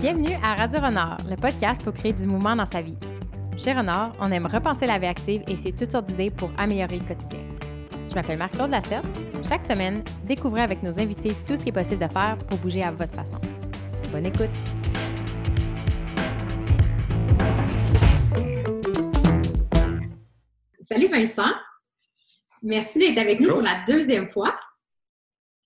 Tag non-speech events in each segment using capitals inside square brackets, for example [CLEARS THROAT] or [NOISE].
Bienvenue à Radio Renard, le podcast pour créer du mouvement dans sa vie. Chez Renard, on aime repenser la vie active et c'est toutes sortes d'idées pour améliorer le quotidien. Je m'appelle Marc-Claude Lasserte. Chaque semaine, découvrez avec nos invités tout ce qui est possible de faire pour bouger à votre façon. Bonne écoute! Salut Vincent. Merci d'être avec nous pour la deuxième fois.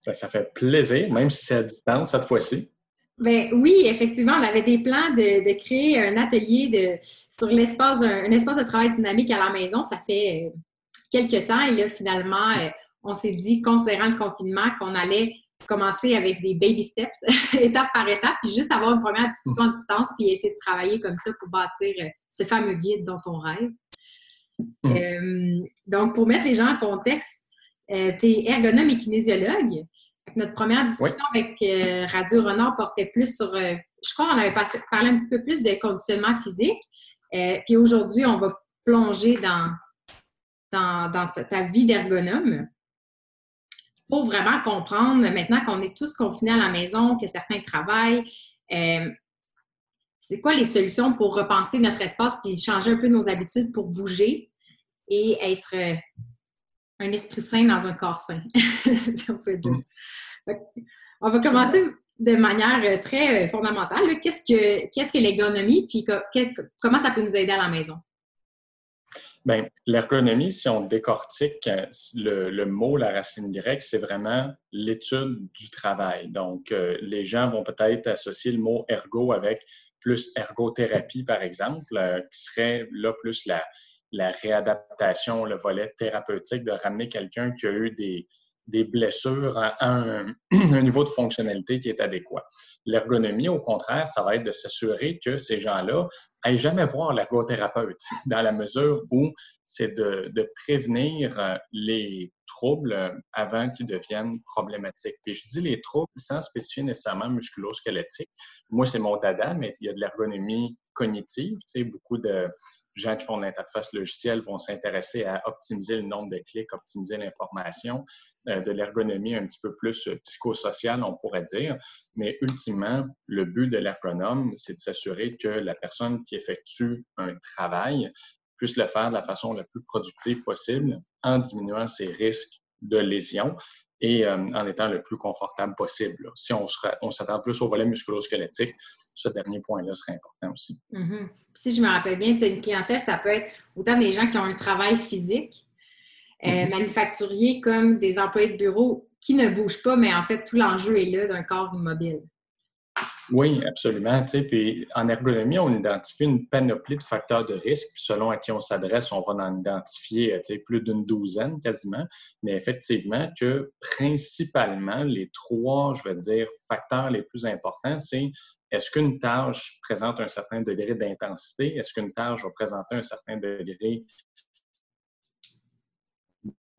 Ben, ça fait plaisir, même si c'est à distance cette fois-ci. Ben, oui, effectivement, on avait des plans de, créer un atelier de, sur l'espace, un, espace de travail dynamique à la maison. Ça fait euh, quelques temps et là, finalement, euh, on s'est dit, considérant le confinement, qu'on allait commencer avec des baby steps, [LAUGHS] étape par étape, puis juste avoir une première discussion à distance, puis essayer de travailler comme ça pour bâtir euh, ce fameux guide dont on rêve. Mm. donc, pour mettre les gens en contexte, tu es ergonome et kinésiologue. Notre première discussion avec euh, Radio Renard portait plus sur, euh, je crois qu'on avait parlé un petit peu plus de conditionnement physique. Euh, puis aujourd'hui, on va plonger dans, dans, ta, vie d'ergonome pour vraiment comprendre, maintenant qu'on est tous confinés à la maison, que certains travaillent, c'est quoi les solutions pour repenser notre espace puis changer un peu nos habitudes pour bouger et être un esprit sain dans un corps sain, [LAUGHS] si on peut dire. Mm. On va commencer de manière euh, très euh, fondamentale. Qu'est-ce que, qu'est-ce que l'ergonomie, puis comment ça peut nous aider à la maison? Bien, l'ergonomie, si on décortique euh, le, mot, la racine grecque, c'est vraiment l'étude du travail. Donc, les gens vont peut-être associer le mot ergo avec plus ergothérapie, par exemple, qui serait là plus la, la réadaptation, le volet thérapeutique, de ramener quelqu'un qui a eu des, blessures à [CLEARS THROAT] un, niveau de fonctionnalité qui est adéquat. L'ergonomie, au contraire, ça va être de s'assurer que ces gens-là n'aillent jamais voir l'ergothérapeute, [LAUGHS] dans la mesure où c'est de, de, prévenir euh, les troubles avant qu'ils deviennent problématiques. Puis je dis les troubles sans spécifier nécessairement musculo-squelettique. Moi, c'est mon dada, mais il y a de l'ergonomie cognitive, tu sais, beaucoup de gens qui font de l'interface logicielle vont s'intéresser à optimiser le nombre de clics, optimiser l'information, euh, de l'ergonomie un petit peu plus euh, psychosociale, on pourrait dire. Mais ultimement, le but de l'ergonome, c'est de s'assurer que la personne qui effectue un travail puisse le faire de la façon la plus productive possible en diminuant ses risques de lésions et euh, en étant le plus confortable possible. Si on, s'attend plus au volet musculo-squelettique, ce dernier point-là serait important aussi. Mm-hmm. Si je me rappelle bien, tu as une clientèle, ça peut être autant des gens qui ont un travail physique, euh, mm-hmm. manufacturier, comme des employés de bureau qui ne bougent pas, mais en fait, tout l'enjeu est là d'un corps immobile. Oui, absolument. puis en ergonomie, on identifie une panoplie de facteurs de risque. selon à qui on s'adresse, on va en identifier plus d'une douzaine quasiment. Mais effectivement, que principalement, les trois, je vais dire, facteurs les plus importants, c'est est-ce qu'une tâche présente un certain degré d'intensité? Est-ce qu'une tâche va présenter un certain degré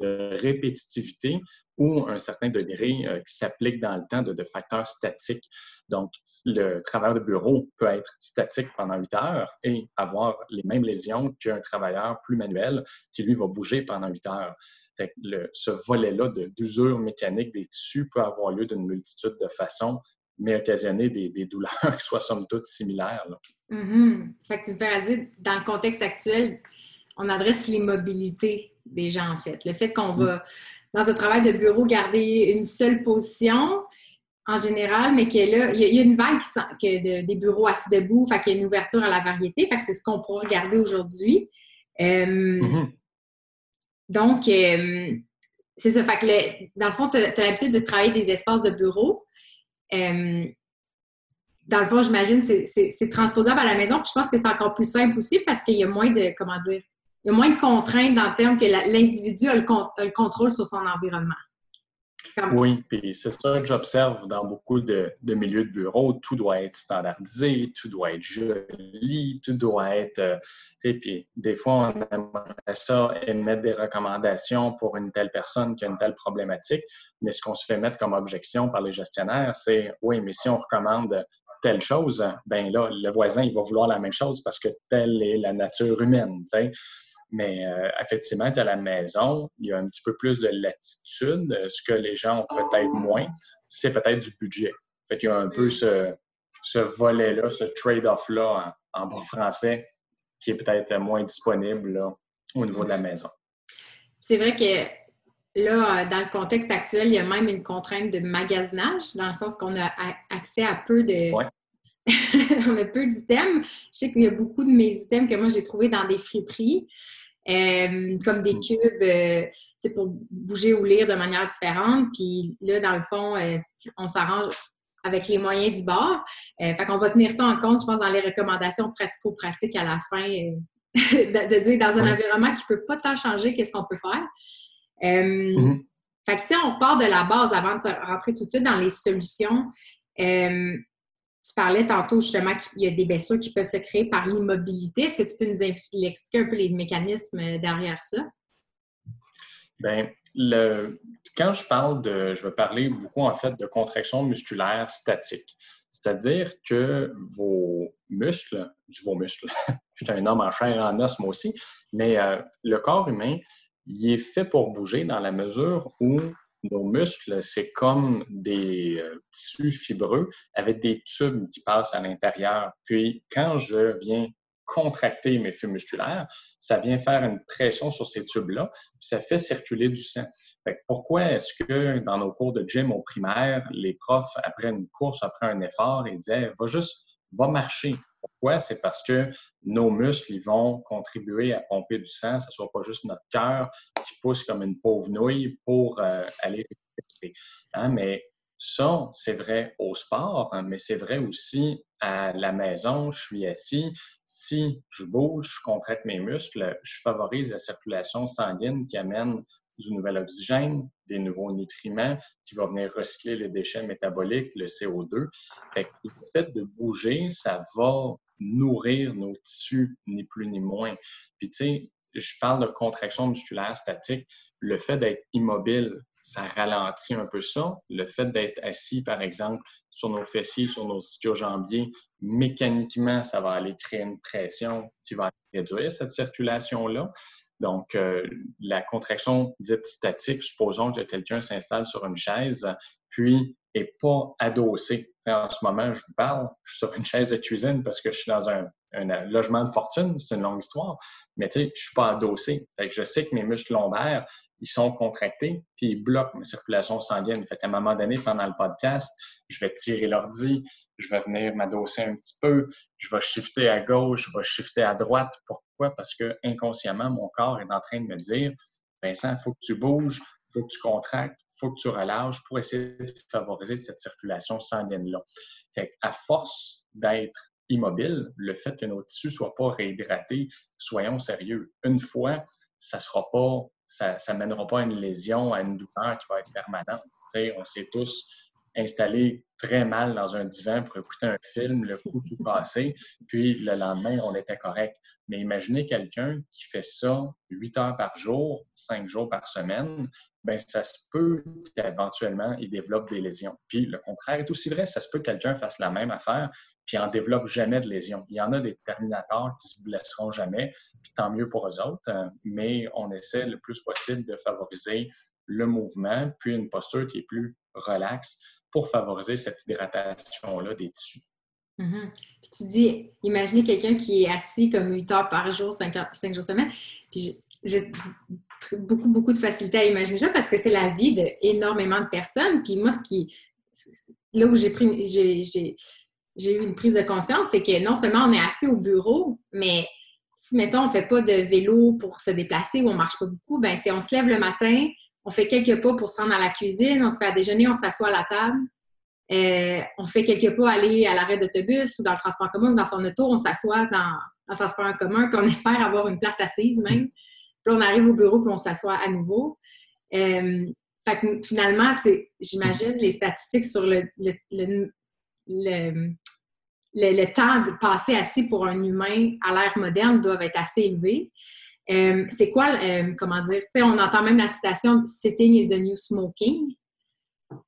de répétitivité ou un certain degré euh, qui s'applique dans le temps de, facteurs statiques. Donc, le travailleur de bureau peut être statique pendant 8 heures et avoir les mêmes lésions qu'un travailleur plus manuel qui, lui, va bouger pendant 8 heures. ce volet-là d'usure mécanique des tissus peut avoir lieu d'une multitude de façons, mais occasionner des, douleurs [LAUGHS] qui soient somme toute similaires. Mm-hmm. Fait que tu me fais dire, dans le contexte actuel, on adresse l'immobilité des gens, en fait. Le fait qu'on va, dans un travail de bureau, garder une seule position en général, mais qu'il là, il y, a une vague qui, des bureaux assis debout, fait qu'il y a une ouverture à la variété, fait que c'est ce qu'on pourra regarder aujourd'hui. Euh, mm-hmm. Donc, euh, c'est ça. Fait que dans le fond, tu as, l'habitude de travailler des espaces de bureau. Euh, dans le fond, j'imagine, c'est transposable à la maison. Puis je pense que c'est encore plus simple aussi parce qu'il y a moins de, comment dire, il y a moins de contraintes dans le terme que l'individu a, le contrôle sur son environnement. Oui, puis c'est ça que j'observe dans beaucoup de, milieux de bureau. Tout doit être standardisé, tout doit être joli, tout doit être. Euh, puis des fois, on aimerait ça émettre des recommandations pour une telle personne qui a une telle problématique, mais ce qu'on se fait mettre comme objection par les gestionnaires, c'est oui, mais si on recommande telle chose, ben là, le voisin, il va vouloir la même chose parce que telle est la nature humaine. Mais euh, effectivement, à la maison, il y a un petit peu plus de latitude. Ce que les gens ont peut-être moins, c'est peut-être du budget. Fait qu'il y a un peu ce, ce volet-là, ce trade-off-là en, bon français, qui est peut-être moins disponible au niveau de la maison. C'est vrai que là, dans le contexte actuel, il y a même une contrainte de magasinage, dans le sens qu'on a accès à peu de. [LAUGHS] on a peu d'items. Je sais qu'il y a beaucoup de mes items que moi j'ai trouvés dans des friperies. Euh, comme des cubes euh, pour bouger ou lire de manière différente. Puis là, dans le fond, euh, on s'arrange avec les moyens du bord. fait qu'on va tenir ça en compte, je pense, dans les recommandations pratico-pratiques à la fin, [LAUGHS] de, dire dans un environnement qui ne peut pas tant changer, qu'est-ce qu'on peut faire. Mm-hmm. Fait que si on part de la base avant de rentrer tout de suite dans les solutions, tu parlais tantôt justement qu'il y a des blessures qui peuvent se créer par l'immobilité. Est-ce que tu peux nous expliquer un peu les mécanismes derrière ça? Bien, quand je parle de, je vais parler beaucoup en fait de contraction musculaire statique. C'est-à-dire que vos muscles, vos muscles, [LAUGHS] je suis un homme en chair et en os moi aussi, mais euh, le corps humain, il est fait pour bouger dans la mesure où nos muscles, c'est comme des euh, tissus fibreux avec des tubes qui passent à l'intérieur. Puis, quand je viens contracter mes fibres musculaires, ça vient faire une pression sur ces tubes-là, puis ça fait circuler du sang. pourquoi est-ce que dans nos cours de gym au primaire, les profs, après une course, après un effort, ils disaient va juste, va marcher. Pourquoi? C'est parce que nos muscles, vont contribuer à pomper du sang, ce ne soit pas juste notre cœur qui pousse comme une pauvre nouille pour euh, aller. Hein? Mais ça, c'est vrai au sport, hein, mais c'est vrai aussi à la maison. Je suis assis. Si je bouge, je contracte mes muscles, je favorise la circulation sanguine qui amène du nouvel oxygène, des nouveaux nutriments qui vont venir recycler les déchets métaboliques, le CO2. Fait le fait de bouger, ça va nourrir nos tissus, ni plus ni moins. Puis tu sais, je parle de contraction musculaire statique. Le fait d'être immobile, ça ralentit un peu ça. Le fait d'être assis, par exemple, sur nos fessiers, sur nos ischio-jambiers, mécaniquement, ça va aller créer une pression qui va réduire cette circulation-là. Donc, euh, la contraction dite statique, supposons que quelqu'un s'installe sur une chaise, puis n'est pas adossé. en ce moment, je vous parle, je suis sur une chaise de cuisine parce que je suis dans un, logement de fortune, c'est une longue histoire, mais je suis pas adossé. Je sais que mes muscles lombaires, ils sont contractés, puis ils bloquent ma circulation sanguine. Fait un moment donné, pendant le podcast, je vais tirer l'ordi, je vais venir m'adosser un petit peu, je vais shifter à gauche, je vais shifter à droite. Pourquoi? Parce que inconsciemment, mon corps est en train de me dire Vincent, il faut que tu bouges, il faut que tu contractes, il faut que tu relâches pour essayer de favoriser cette circulation sanguine-là. À force d'être immobile, le fait que nos tissus ne soient pas réhydratés, soyons sérieux. Une fois, ça sera pas, ça ne mènera pas à une lésion, à une douleur qui va être permanente. on sait tous installé très mal dans un divan pour écouter un film, le coup tout passé, puis le lendemain, on était correct. Mais imaginez quelqu'un qui fait ça 8 heures par jour, 5 jours par semaine, ben ça se peut qu'éventuellement, il développe des lésions. Puis le contraire est aussi vrai, ça se peut que quelqu'un fasse la même affaire, puis en développe jamais de lésions. Il y en a des terminateurs qui se blesseront jamais, puis tant mieux pour eux autres, euh, mais on essaie le plus possible de favoriser le mouvement, puis une posture qui est plus relaxe pour favoriser cette hydratation-là des tissus. Mm-hmm. Puis tu dis, imaginez quelqu'un qui est assis comme 8 heures par jour, 5, heures, 5 jours semaine. Puis j'ai beaucoup, beaucoup de facilité à imaginer ça parce que c'est la vie d'énormément de personnes. Puis moi, ce qui. Là où j'ai pris. J'ai eu une prise de conscience, c'est que non seulement on est assis au bureau, mais si, mettons, on ne fait pas de vélo pour se déplacer ou on ne marche pas beaucoup, ben c'est on se lève le matin, on fait quelques pas pour se rendre à la cuisine, on se fait à déjeuner, on s'assoit à la table. Euh, on fait quelques pas aller à l'arrêt d'autobus ou dans le transport commun ou dans son auto, on s'assoit dans, le transport en commun, puis on espère avoir une place assise même. Puis on arrive au bureau, puis on s'assoit à nouveau. Euh, fait que finalement, c'est, j'imagine, les statistiques sur le, le, le, le, temps de passer assis pour un humain à l'ère moderne doivent être assez élevés. Euh, c'est quoi, euh, comment dire, tu sais, on entend même la citation « sitting is the new smoking ».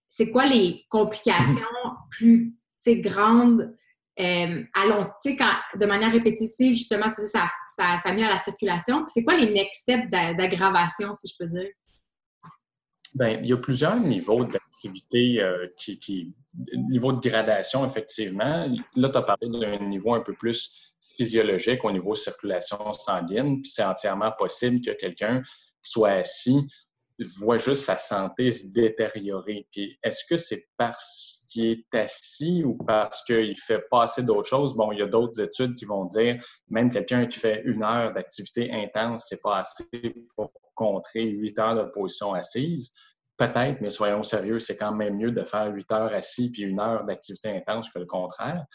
C'est quoi les complications plus, grandes euh, tu sais, de manière répétitive, justement, tu sais, ça, ça, ça nuit à la circulation. C'est quoi les next steps d'aggravation, si je peux dire? Bien, il y a plusieurs niveaux d'activité euh, qui, qui, niveau de gradation, effectivement. Là, tu as parlé d'un niveau un peu plus physiologique au niveau circulation sanguine, puis c'est entièrement possible que quelqu'un soit assis voit juste sa santé se détériorer. Puis est-ce que c'est parce est assis ou parce qu'il fait pas assez d'autres choses? Bon, il y a d'autres études qui vont dire même quelqu'un qui fait une heure d'activité intense, c'est pas assez pour contrer huit heures de position assise. Peut-être, mais soyons sérieux, c'est quand même mieux de faire huit heures assis puis une heure d'activité intense que le contraire.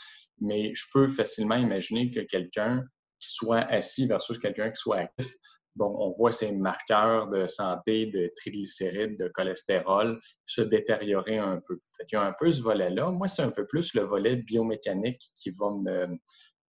Mais je peux facilement imaginer que quelqu'un qui soit assis versus quelqu'un qui soit actif, on voit ces marqueurs de santé, de triglycérides, de cholestérol se détériorer un peu. Il y a un peu ce volet-là. Moi, c'est un peu plus le volet biomécanique qui va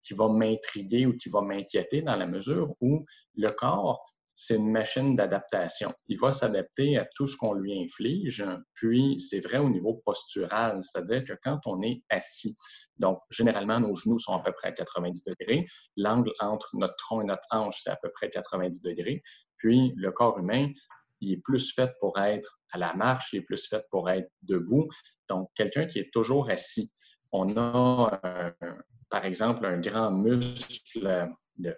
qui va m'intriguer ou qui va m'inquiéter dans la mesure où le corps c'est une machine d'adaptation. Il va s'adapter à tout ce qu'on lui inflige. Puis, c'est vrai au niveau postural, c'est-à-dire que quand on est assis, donc généralement, nos genoux sont à peu près à 90 degrés, l'angle entre notre tronc et notre hanche, c'est à peu près 90 degrés. Puis, le corps humain, il est plus fait pour être à la marche, il est plus fait pour être debout. Donc, quelqu'un qui est toujours assis, on a, par exemple, un grand muscle de,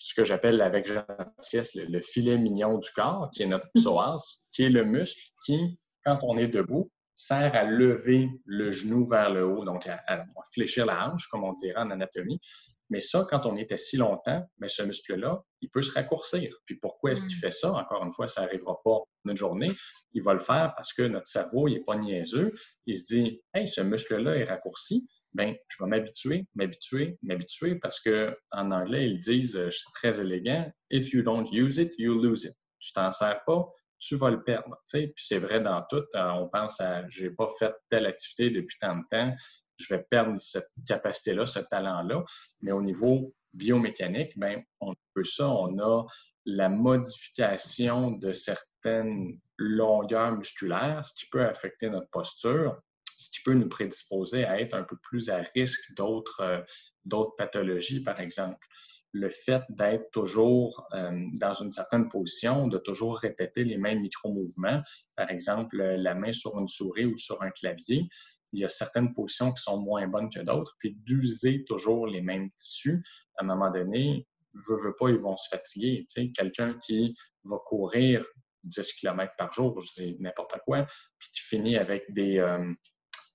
ce que j'appelle avec gentillesse le, filet mignon du corps, qui est notre mhm. psoas, qui est le muscle qui, quand on est debout, sert à lever le genou vers le haut, donc à, fléchir la hanche, comme on dirait en anatomie. Mais ça, quand on est assis longtemps, mais ce muscle-là, il peut se raccourcir. Puis pourquoi est-ce qu'il mm. fait ça? Encore une fois, ça n'arrivera pas une journée. Il va le faire parce que notre cerveau, il n'est pas niaiseux. Il se dit, hey, ce muscle-là est raccourci ben, je vais m'habituer, m'habituer, m'habituer parce que en anglais, ils disent, euh, c'est très élégant, if you don't use it, you lose it. Tu t'en sers pas, tu vas le perdre. Puis c'est vrai dans tout. Euh, on pense à, j'ai pas fait telle activité depuis tant de temps, je vais perdre cette capacité-là, ce talent-là. Mais au niveau biomécanique, ben, on peut ça, on a la modification de certaines longueurs musculaires, ce qui peut affecter notre posture ce qui peut nous prédisposer à être un peu plus à risque d'autres euh, pathologies, par exemple. Le fait d'être toujours euh, dans une certaine position, de toujours répéter les mêmes micro-mouvements, par exemple la main sur une souris ou sur un clavier, il y a certaines positions qui sont moins bonnes que d'autres, puis d'user toujours les mêmes tissus, à un moment donné, veut, veut pas, ils vont se fatiguer. Quelqu'un qui va courir 10 km par jour, je dis n'importe quoi, puis qui finit avec des, euh,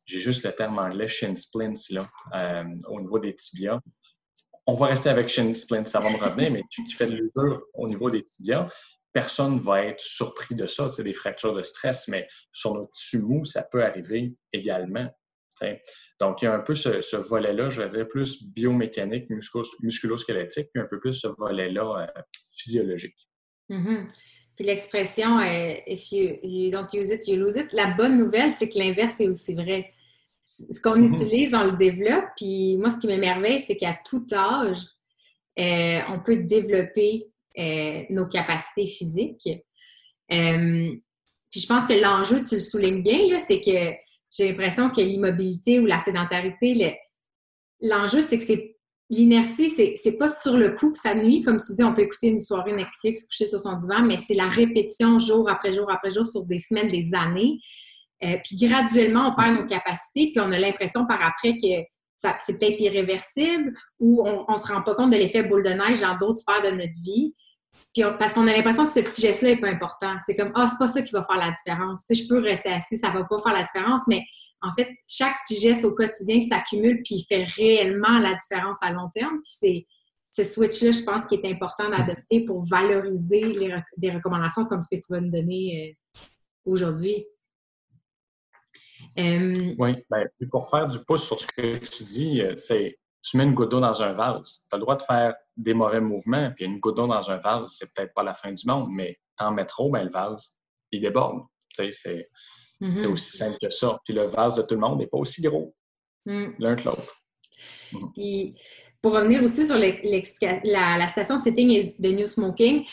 j'ai juste le terme anglais shin splints euh, au niveau des tibias. On va rester avec shin splints, ça va me revenir, mais tu, fais de l'usure au niveau des tibias. Personne ne va être surpris de ça, c'est des fractures de stress, mais sur nos tissus mous, ça peut arriver également. Donc, il y a un peu ce, volet-là, je vais dire, plus biomécanique, musculo-squelettique, puis un peu plus ce volet-là euh, physiologique. Mm-hmm. Puis l'expression if you, you, don't use it, you lose it. La bonne nouvelle, c'est que l'inverse est aussi vrai ce qu'on mhm. utilise, on le développe. Puis moi, ce qui m'émerveille, c'est qu'à tout âge, euh, on peut développer euh, nos capacités physiques. Euh, puis je pense que l'enjeu, tu le soulignes bien, c'est que j'ai l'impression que l'immobilité ou la sédentarité, l'enjeu, c'est que c'est l'inertie, c'est pas sur le coup que ça nuit. Comme tu dis, on peut écouter une soirée Netflix, coucher sur son divan, mais c'est la répétition jour après jour après jour sur des semaines, des années. Euh, puis graduellement, on perd nos capacités, puis on a l'impression par après que c'est peut-être irréversible ou on ne se rend pas compte de l'effet boule de neige dans d'autres sphères de notre vie. Puis parce qu'on a l'impression que ce petit geste-là n'est pas important. C'est comme, ah, c'est pas ça qui va faire la différence. Tu sais, je peux rester assis, ça va pas faire la différence, mais en fait, chaque petit geste au quotidien s'accumule puis il fait réellement la différence à long terme. Puis c'est ce switch-là, je pense, qui est important d'adopter pour valoriser les, des recommandations comme ce que tu vas nous donner euh, aujourd'hui. Euh, oui, ben, pour faire du pouce sur ce que tu dis, euh, c'est tu mets une goutte d'eau dans un vase. Tu as le droit de faire des mauvais mouvements, puis une goutte d'eau dans un vase, c'est peut-être pas la fin du monde, mais t'en mets trop, ben, le vase, il déborde. C'est mm-hmm. aussi simple que ça. Puis le vase de tout le monde n'est pas aussi gros mm. l'un que l'autre. Mm. pour revenir aussi sur la, la, station setting de New Smoking,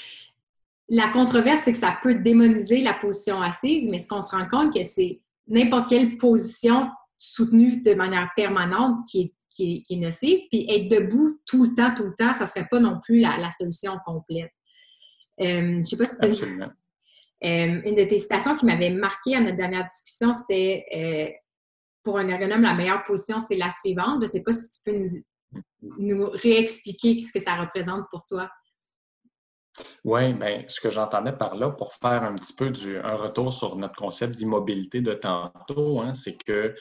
la controverse, c'est que ça peut démoniser la position assise, mais ce qu'on se rend compte que c'est n'importe quelle position soutenue de manière permanente qui est, qui est, nocive. Puis être debout tout le temps, tout le temps, ça ne serait pas non plus la, solution complète. Euh, je sais pas si une de tes citations qui m'avait marqué à notre dernière discussion, c'était pour un ergonome, la meilleure position, c'est la suivante. Je ne sais pas si tu peux nous, nous réexpliquer ce que ça représente pour toi. Oui, bien, ce que j'entendais par là, pour faire un petit peu du, un retour sur notre concept d'immobilité de tantôt, hein, c'est que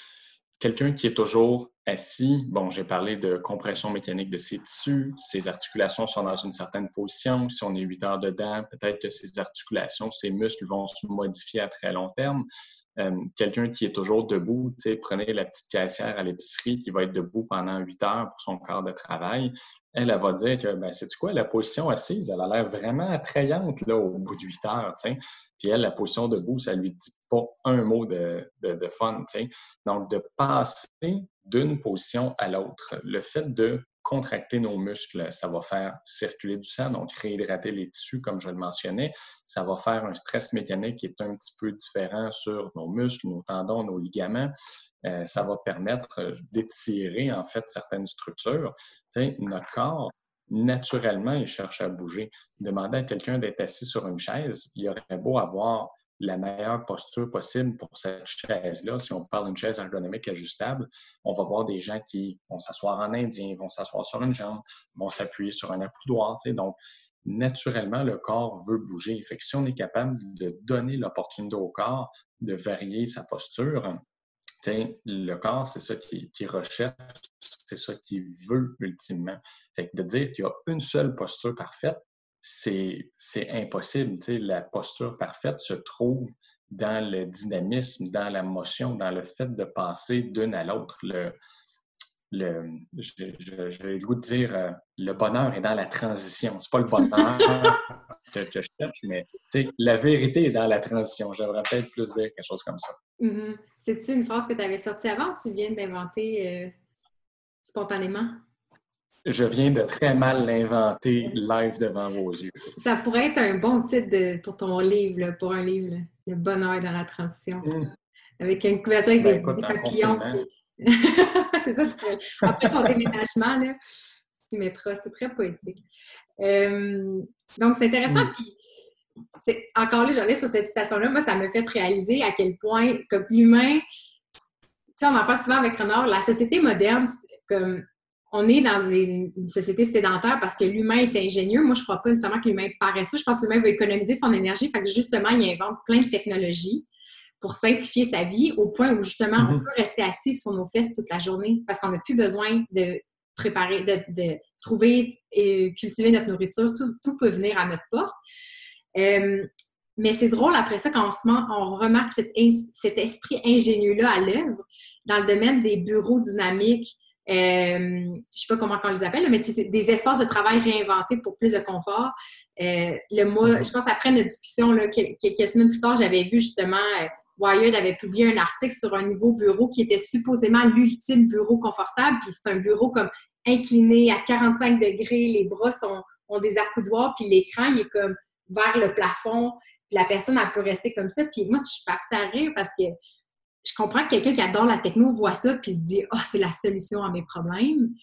quelqu'un qui est toujours assis, bon, j'ai parlé de compression mécanique de ses tissus, ses articulations sont dans une certaine position. Si on est huit heures dedans, peut-être que ses articulations, ses muscles vont se modifier à très long terme. Euh, quelqu'un qui est toujours debout, prenez la petite caissière à l'épicerie qui va être debout pendant huit heures pour son quart de travail. Elle, elle va dire que, ben, c'est quoi, la position assise, elle a l'air vraiment attrayante là, au bout de huit heures. Puis elle, la position debout, ça lui dit pas un mot de, de, de fun. Donc, de passer d'une position à l'autre, le fait de contracter nos muscles, ça va faire circuler du sang, donc réhydrater les tissus, comme je le mentionnais. Ça va faire un stress mécanique qui est un petit peu différent sur nos muscles, nos tendons, nos ligaments. Euh, ça va permettre euh, d'étirer, en fait, certaines structures. notre corps, naturellement, il cherche à bouger. Demander à quelqu'un d'être assis sur une chaise, il aurait beau avoir la meilleure posture possible pour cette chaise-là. Si on parle d'une chaise ergonomique ajustable, on va voir des gens qui vont s'asseoir en indien, vont s'asseoir sur une jambe, vont s'appuyer sur un accoudoir. Donc, naturellement, le corps veut bouger. Fait si on est capable de donner l'opportunité au corps de varier sa posture, le corps, c'est ça qui, recherche, c'est ça qu'il veut ultimement. Fait de dire qu'il y a une seule posture parfaite, c'est impossible. la posture parfaite se trouve dans le dynamisme, dans la motion, dans le fait de passer d'une à l'autre. Le, le, je, le goût de dire euh, le bonheur est dans la transition. C'est pas le bonheur [LAUGHS] que, je cherche, mais la vérité est dans la transition. J'aimerais peut-être plus dire quelque chose comme ça. Mm-hmm. C'est-tu une phrase que tu avais sortie avant ou tu viens d'inventer euh, spontanément? Je viens de très mal l'inventer live devant vos yeux. Ça pourrait être un bon titre pour ton livre, pour un livre, Le bonheur dans la transition. Mm. Avec une couverture avec ben, des, papillons. [LAUGHS] c'est ça, tu après ton déménagement, là, tu mettras. C'est très poétique. Euh, donc, c'est intéressant. Mm. Puis, encore là, j'avais sur cette citation-là, moi, ça me fait réaliser à quel point, comme sais, on en parle souvent avec Renard, la société moderne, comme on est dans une, société sédentaire parce que l'humain est ingénieux. Moi, je ne crois pas nécessairement que l'humain est paresseux. Je pense que l'humain veut économiser son énergie. Fait que justement, il invente plein de technologies pour simplifier sa vie au point où justement, on mhm. peut rester assis sur nos fesses toute la journée parce qu'on n'a plus besoin de préparer, de, trouver et cultiver notre nourriture. Tout, peut venir à notre porte. Euh, mais c'est drôle après ça quand on, se on remarque cet, cet esprit ingénieux-là à l'œuvre dans le domaine des bureaux dynamiques, euh, je ne sais pas comment on les appelle, mais c'est des espaces de travail réinventés pour plus de confort. Euh, le mois, mhm. je pense après notre discussion, là, quelques semaines plus tard, j'avais vu justement euh, Wired avait publié un article sur un nouveau bureau qui était supposément l'ultime bureau confortable. Puis c'est un bureau comme incliné à 45 degrés, les bras sont, ont des accoudoirs, puis l'écran, il est comme vers le plafond. Puis la personne, elle peut rester comme ça. Puis moi, je suis partie à rire parce que je comprends que quelqu'un qui adore la techno voit ça puis se dit Ah, oh, c'est la solution à mes problèmes.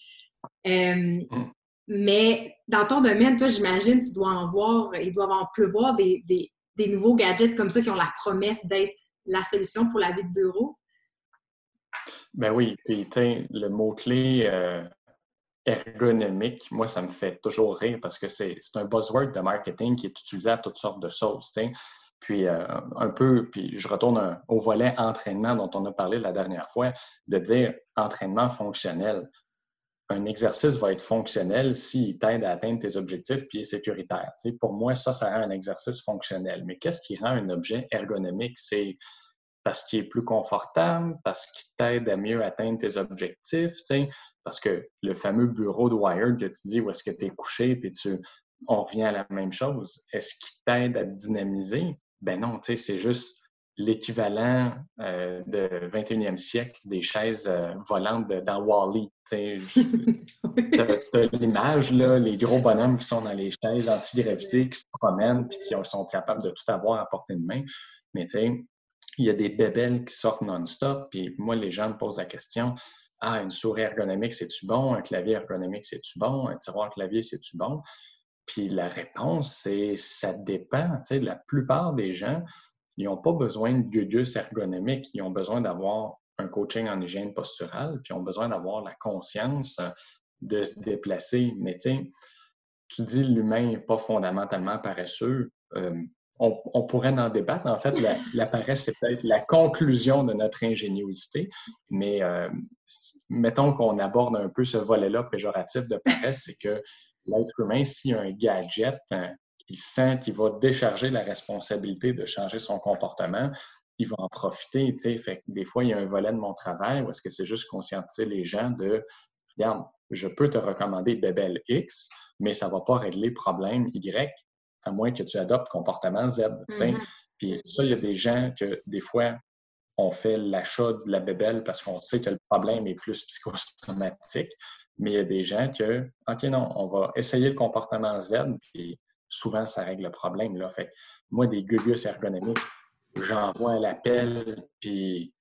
Euh, mm. Mais dans ton domaine, toi, j'imagine, tu dois en voir, il doit en pleuvoir des, des, des, nouveaux gadgets comme ça qui ont la promesse d'être la solution pour la vie de bureau. Ben oui, puis le mot-clé euh, ergonomique, moi, ça me fait toujours rire parce que c'est un buzzword de marketing qui est utilisé à toutes sortes de choses. Puis euh, un peu, puis je retourne au volet entraînement dont on a parlé la dernière fois, de dire entraînement fonctionnel. Un exercice va être fonctionnel s'il t'aide à atteindre tes objectifs puis est sécuritaire. pour moi, ça, ça rend un exercice fonctionnel. Mais qu'est-ce qui rend un objet ergonomique? C'est parce qu'il est plus confortable, parce qu'il t'aide à mieux atteindre tes objectifs, parce que le fameux bureau de Wired que tu dis où est-ce que tu es couché, puis tu, on revient à la même chose. Est-ce qu'il t'aide à dynamiser? Ben non, tu sais, c'est juste l'équivalent euh, de 21e siècle des chaises euh, volantes dans Wally. Tu [LAUGHS] as, l'image, là, les gros bonhommes qui sont dans les chaises anti-gravité, qui se promènent puis qui sont capables de tout avoir à portée de main. Mais tu sais, il y a des bébelles qui sortent non-stop. Puis moi, les gens me posent la question Ah, une souris ergonomique, c'est-tu bon? Un clavier ergonomique, c'est-tu bon? Un tiroir clavier, c'est-tu bon Puis la réponse, c'est ça dépend. Tu la plupart des gens, ils n'ont pas besoin de gugus ergonomiques, ils ont besoin d'avoir un coaching en hygiène posturale, puis ils ont besoin d'avoir la conscience de se déplacer. Mais tu tu dis l'humain n'est pas fondamentalement paresseux. Euh, on, pourrait en débattre. En fait, [LAUGHS] la, paresse, c'est peut-être la conclusion de notre ingéniosité, mais euh, mettons qu'on aborde un peu ce volet-là péjoratif de paresse, c'est que l'être humain, s'il a un gadget hein, qu'il sent qu'il va décharger la responsabilité de changer son comportement, il va en profiter. Fait des fois, il y a un volet de mon travail où est-ce que c'est juste conscientiser les gens de regarde, je peux te recommander Bebel X, mais ça ne va pas régler problème Y, à moins que tu adoptes comportement Z. Mm-hmm. Puis ça, il y a des gens que des fois, on fait l'achat de la bébelle parce qu'on sait que le problème est plus psychosomatique. Mais il y a des gens que, OK, non, on va essayer le comportement Z, puis souvent, ça règle le problème. Là. Fait moi, des gugus ergonomiques, j'envoie l'appel, puis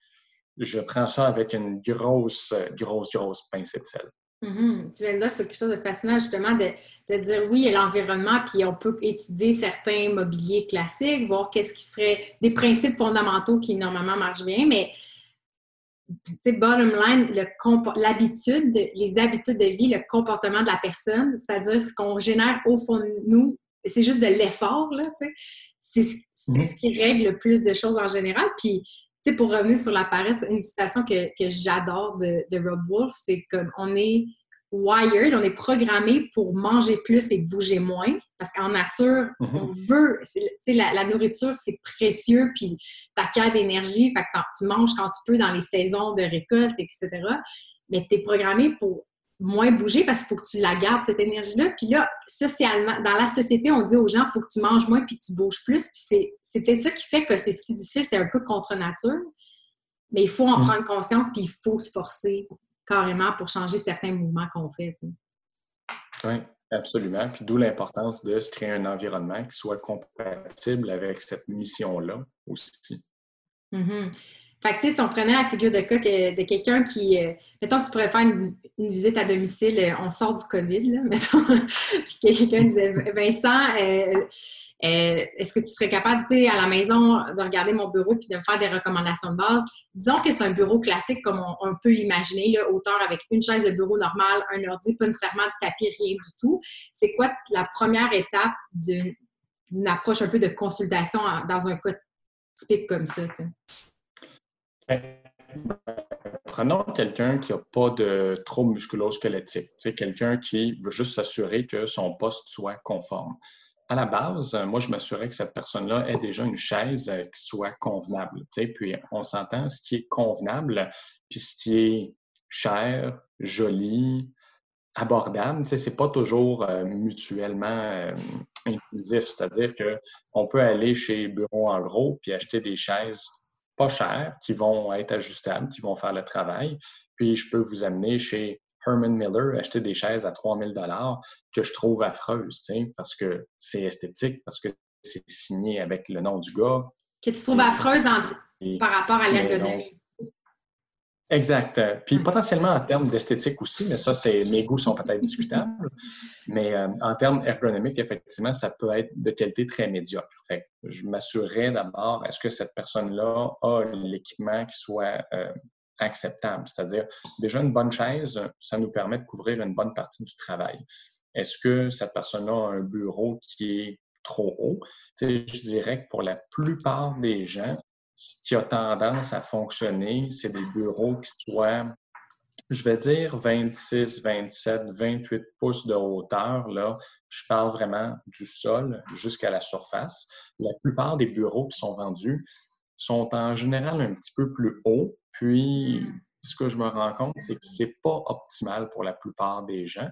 je prends ça avec une grosse, grosse, grosse pincée de sel. Tu viens là, c'est quelque chose de fascinant, justement, de, dire oui, il y a l'environnement, puis on peut étudier certains mobiliers classiques, voir qu'est-ce qui serait des principes fondamentaux qui normalement marchent bien, mais tu sais, bottom line, l'habitude, les habitudes de vie, le comportement de la personne, c'est-à-dire ce qu'on génère au fond de nous, c'est juste de l'effort, là, tu sais. C'est mm-hmm. ce qui règle le plus de choses en général. Puis, sais, pour revenir sur la paresse, une citation que, j'adore de, de, Rob Wolf, c'est qu'on est wired, on est programmé pour manger plus et bouger moins. Parce qu'en nature, mm-hmm. on veut, tu sais, la, nourriture, c'est précieux, puis ta d'énergie, fait que tu manges quand tu peux dans les saisons de récolte, etc. Mais tu es programmé pour moins bouger parce qu'il faut que tu la gardes, cette énergie-là. Puis là, socialement, dans la société, on dit aux gens, il faut que tu manges moins puis que tu bouges plus. Puis c'est peut-être ça qui fait que c'est si difficile, c'est un peu contre nature. Mais il faut en mm. prendre conscience puis il faut se forcer carrément pour changer certains mouvements qu'on fait. Oui, absolument. Puis d'où l'importance de se créer un environnement qui soit compatible avec cette mission-là aussi. Mm-hmm. Si on prenait la figure de cas de quelqu'un qui, euh, mettons que tu pourrais faire une, visite à domicile, euh, on sort du COVID, là, [LAUGHS] mettons, puis quelqu'un disait, Vincent, euh, est-ce que tu serais capable, tu à la maison, de regarder mon bureau puis de me faire des recommandations de base? Disons que c'est un bureau classique comme on, peut l'imaginer, là, hauteur avec une chaise de bureau normale, un ordi, pas nécessairement de tapis, rien du tout. C'est quoi la première étape d'une approche un peu de consultation dans un cas typique comme ça? Prenons quelqu'un qui n'a pas de trouble musculo-squelettique, quelqu'un qui veut juste s'assurer que son poste soit conforme. À la base, moi, je m'assurais que cette personne-là ait déjà une chaise euh, qui soit convenable. Puis on s'entend ce qui est convenable, puis ce qui est cher, joli, abordable, ce n'est pas toujours euh, mutuellement euh, inclusif. C'est-à-dire qu'on peut aller chez Bureau en gros puis acheter des chaises pas chers, qui vont être ajustables, qui vont faire le travail. Puis je peux vous amener chez Herman Miller, acheter des chaises à 3000 dollars que je trouve affreuses, parce que c'est esthétique, parce que c'est signé avec le nom du gars. Que tu trouves affreuse par rapport à l'ergonomie. Exact. Puis potentiellement en termes d'esthétique aussi, mais ça, c'est mes goûts sont peut-être discutables. Mais euh, en termes ergonomiques, effectivement, ça peut être de qualité très médiocre. Fait je m'assurerais d'abord, est-ce que cette personne-là a l'équipement qui soit euh, acceptable? C'est-à-dire, déjà une bonne chaise, ça nous permet de couvrir une bonne partie du travail. Est-ce que cette personne-là a un bureau qui est trop haut? je dirais que pour la plupart des gens, ce qui a tendance à fonctionner, c'est des bureaux qui soient, je vais dire, 26, 27, 28 pouces de hauteur. Là, je parle vraiment du sol jusqu'à la surface. La plupart des bureaux qui sont vendus sont en général un petit peu plus hauts. Puis, ce que je me rends compte, c'est que ce n'est pas optimal pour la plupart des gens.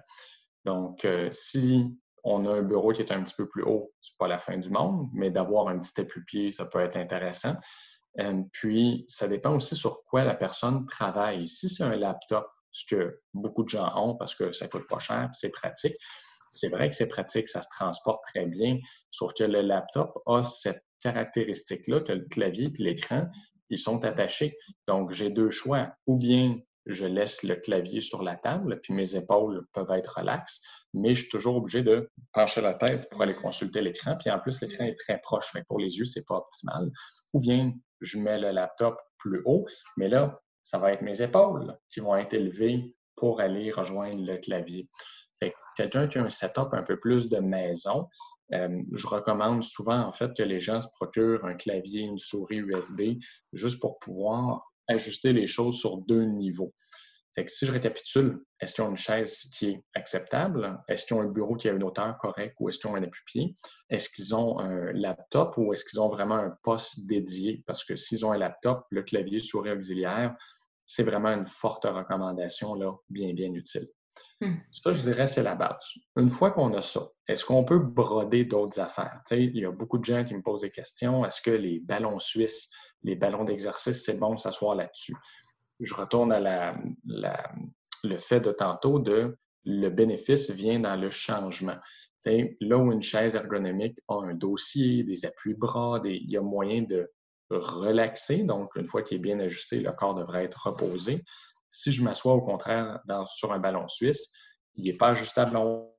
Donc, euh, si on a un bureau qui est un petit peu plus haut, ce n'est pas la fin du monde, mais d'avoir un petit pied, ça peut être intéressant. Euh, puis, ça dépend aussi sur quoi la personne travaille. Si c'est un laptop, ce que beaucoup de gens ont parce que ça coûte pas cher, c'est pratique, c'est vrai que c'est pratique, ça se transporte très bien, sauf que le laptop a cette caractéristique-là que le clavier et l'écran, ils sont attachés. Donc, j'ai deux choix. Ou bien je laisse le clavier sur la table, puis mes épaules peuvent être relaxes, mais je suis toujours obligé de pencher la tête pour aller consulter l'écran. Puis en plus, l'écran est très proche. Pour les yeux, c'est pas optimal. Ou bien, je mets le laptop plus haut, mais là, ça va être mes épaules qui vont être élevées pour aller rejoindre le clavier. Quelqu'un qui a un setup un peu plus de maison, euh, je recommande souvent en fait que les gens se procurent un clavier, une souris USB, juste pour pouvoir ajuster les choses sur deux niveaux. Fait que si je récapitule, est-ce qu'ils ont une chaise qui est acceptable? Est-ce qu'ils ont un bureau qui a une hauteur correcte ou est-ce qu'ils ont un appui-pied? Est-ce qu'ils ont un laptop ou est-ce qu'ils ont vraiment un poste dédié? Parce que s'ils ont un laptop, le clavier souris auxiliaire, c'est vraiment une forte recommandation, là, bien, bien utile. Hmm. Ça, je dirais, c'est la base. Une fois qu'on a ça, est-ce qu'on peut broder d'autres affaires? il y a beaucoup de gens qui me posent des questions. Est-ce que les ballons suisses, les ballons d'exercice, c'est bon de s'asseoir là-dessus? Je retourne à la, le fait de tantôt de le bénéfice vient dans le changement. là où une chaise ergonomique a un dossier, des appuis-bras, il y a moyen de relaxer. Donc, une fois qu'il est bien ajusté, le corps devrait être reposé. Si je m'assois au contraire sur un ballon suisse, il n'est pas ajustable en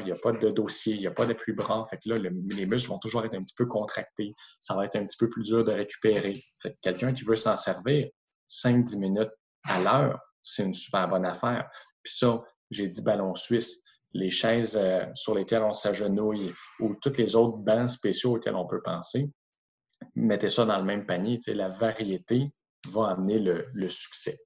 il n'y a pas de dossier, il n'y a pas d'appui-bras. Fait que là, les muscles vont toujours être un petit peu contractés. Ça va être un petit peu plus dur de récupérer. Quelqu'un qui veut s'en servir 5-10 minutes à l'heure, c'est une super bonne affaire. Puis ça, j'ai dit ballon suisse. Les chaises euh, sur lesquelles on s'agenouille ou tous les autres bancs spéciaux auxquels on peut penser, mettez ça dans le même panier. La variété va amener le, succès.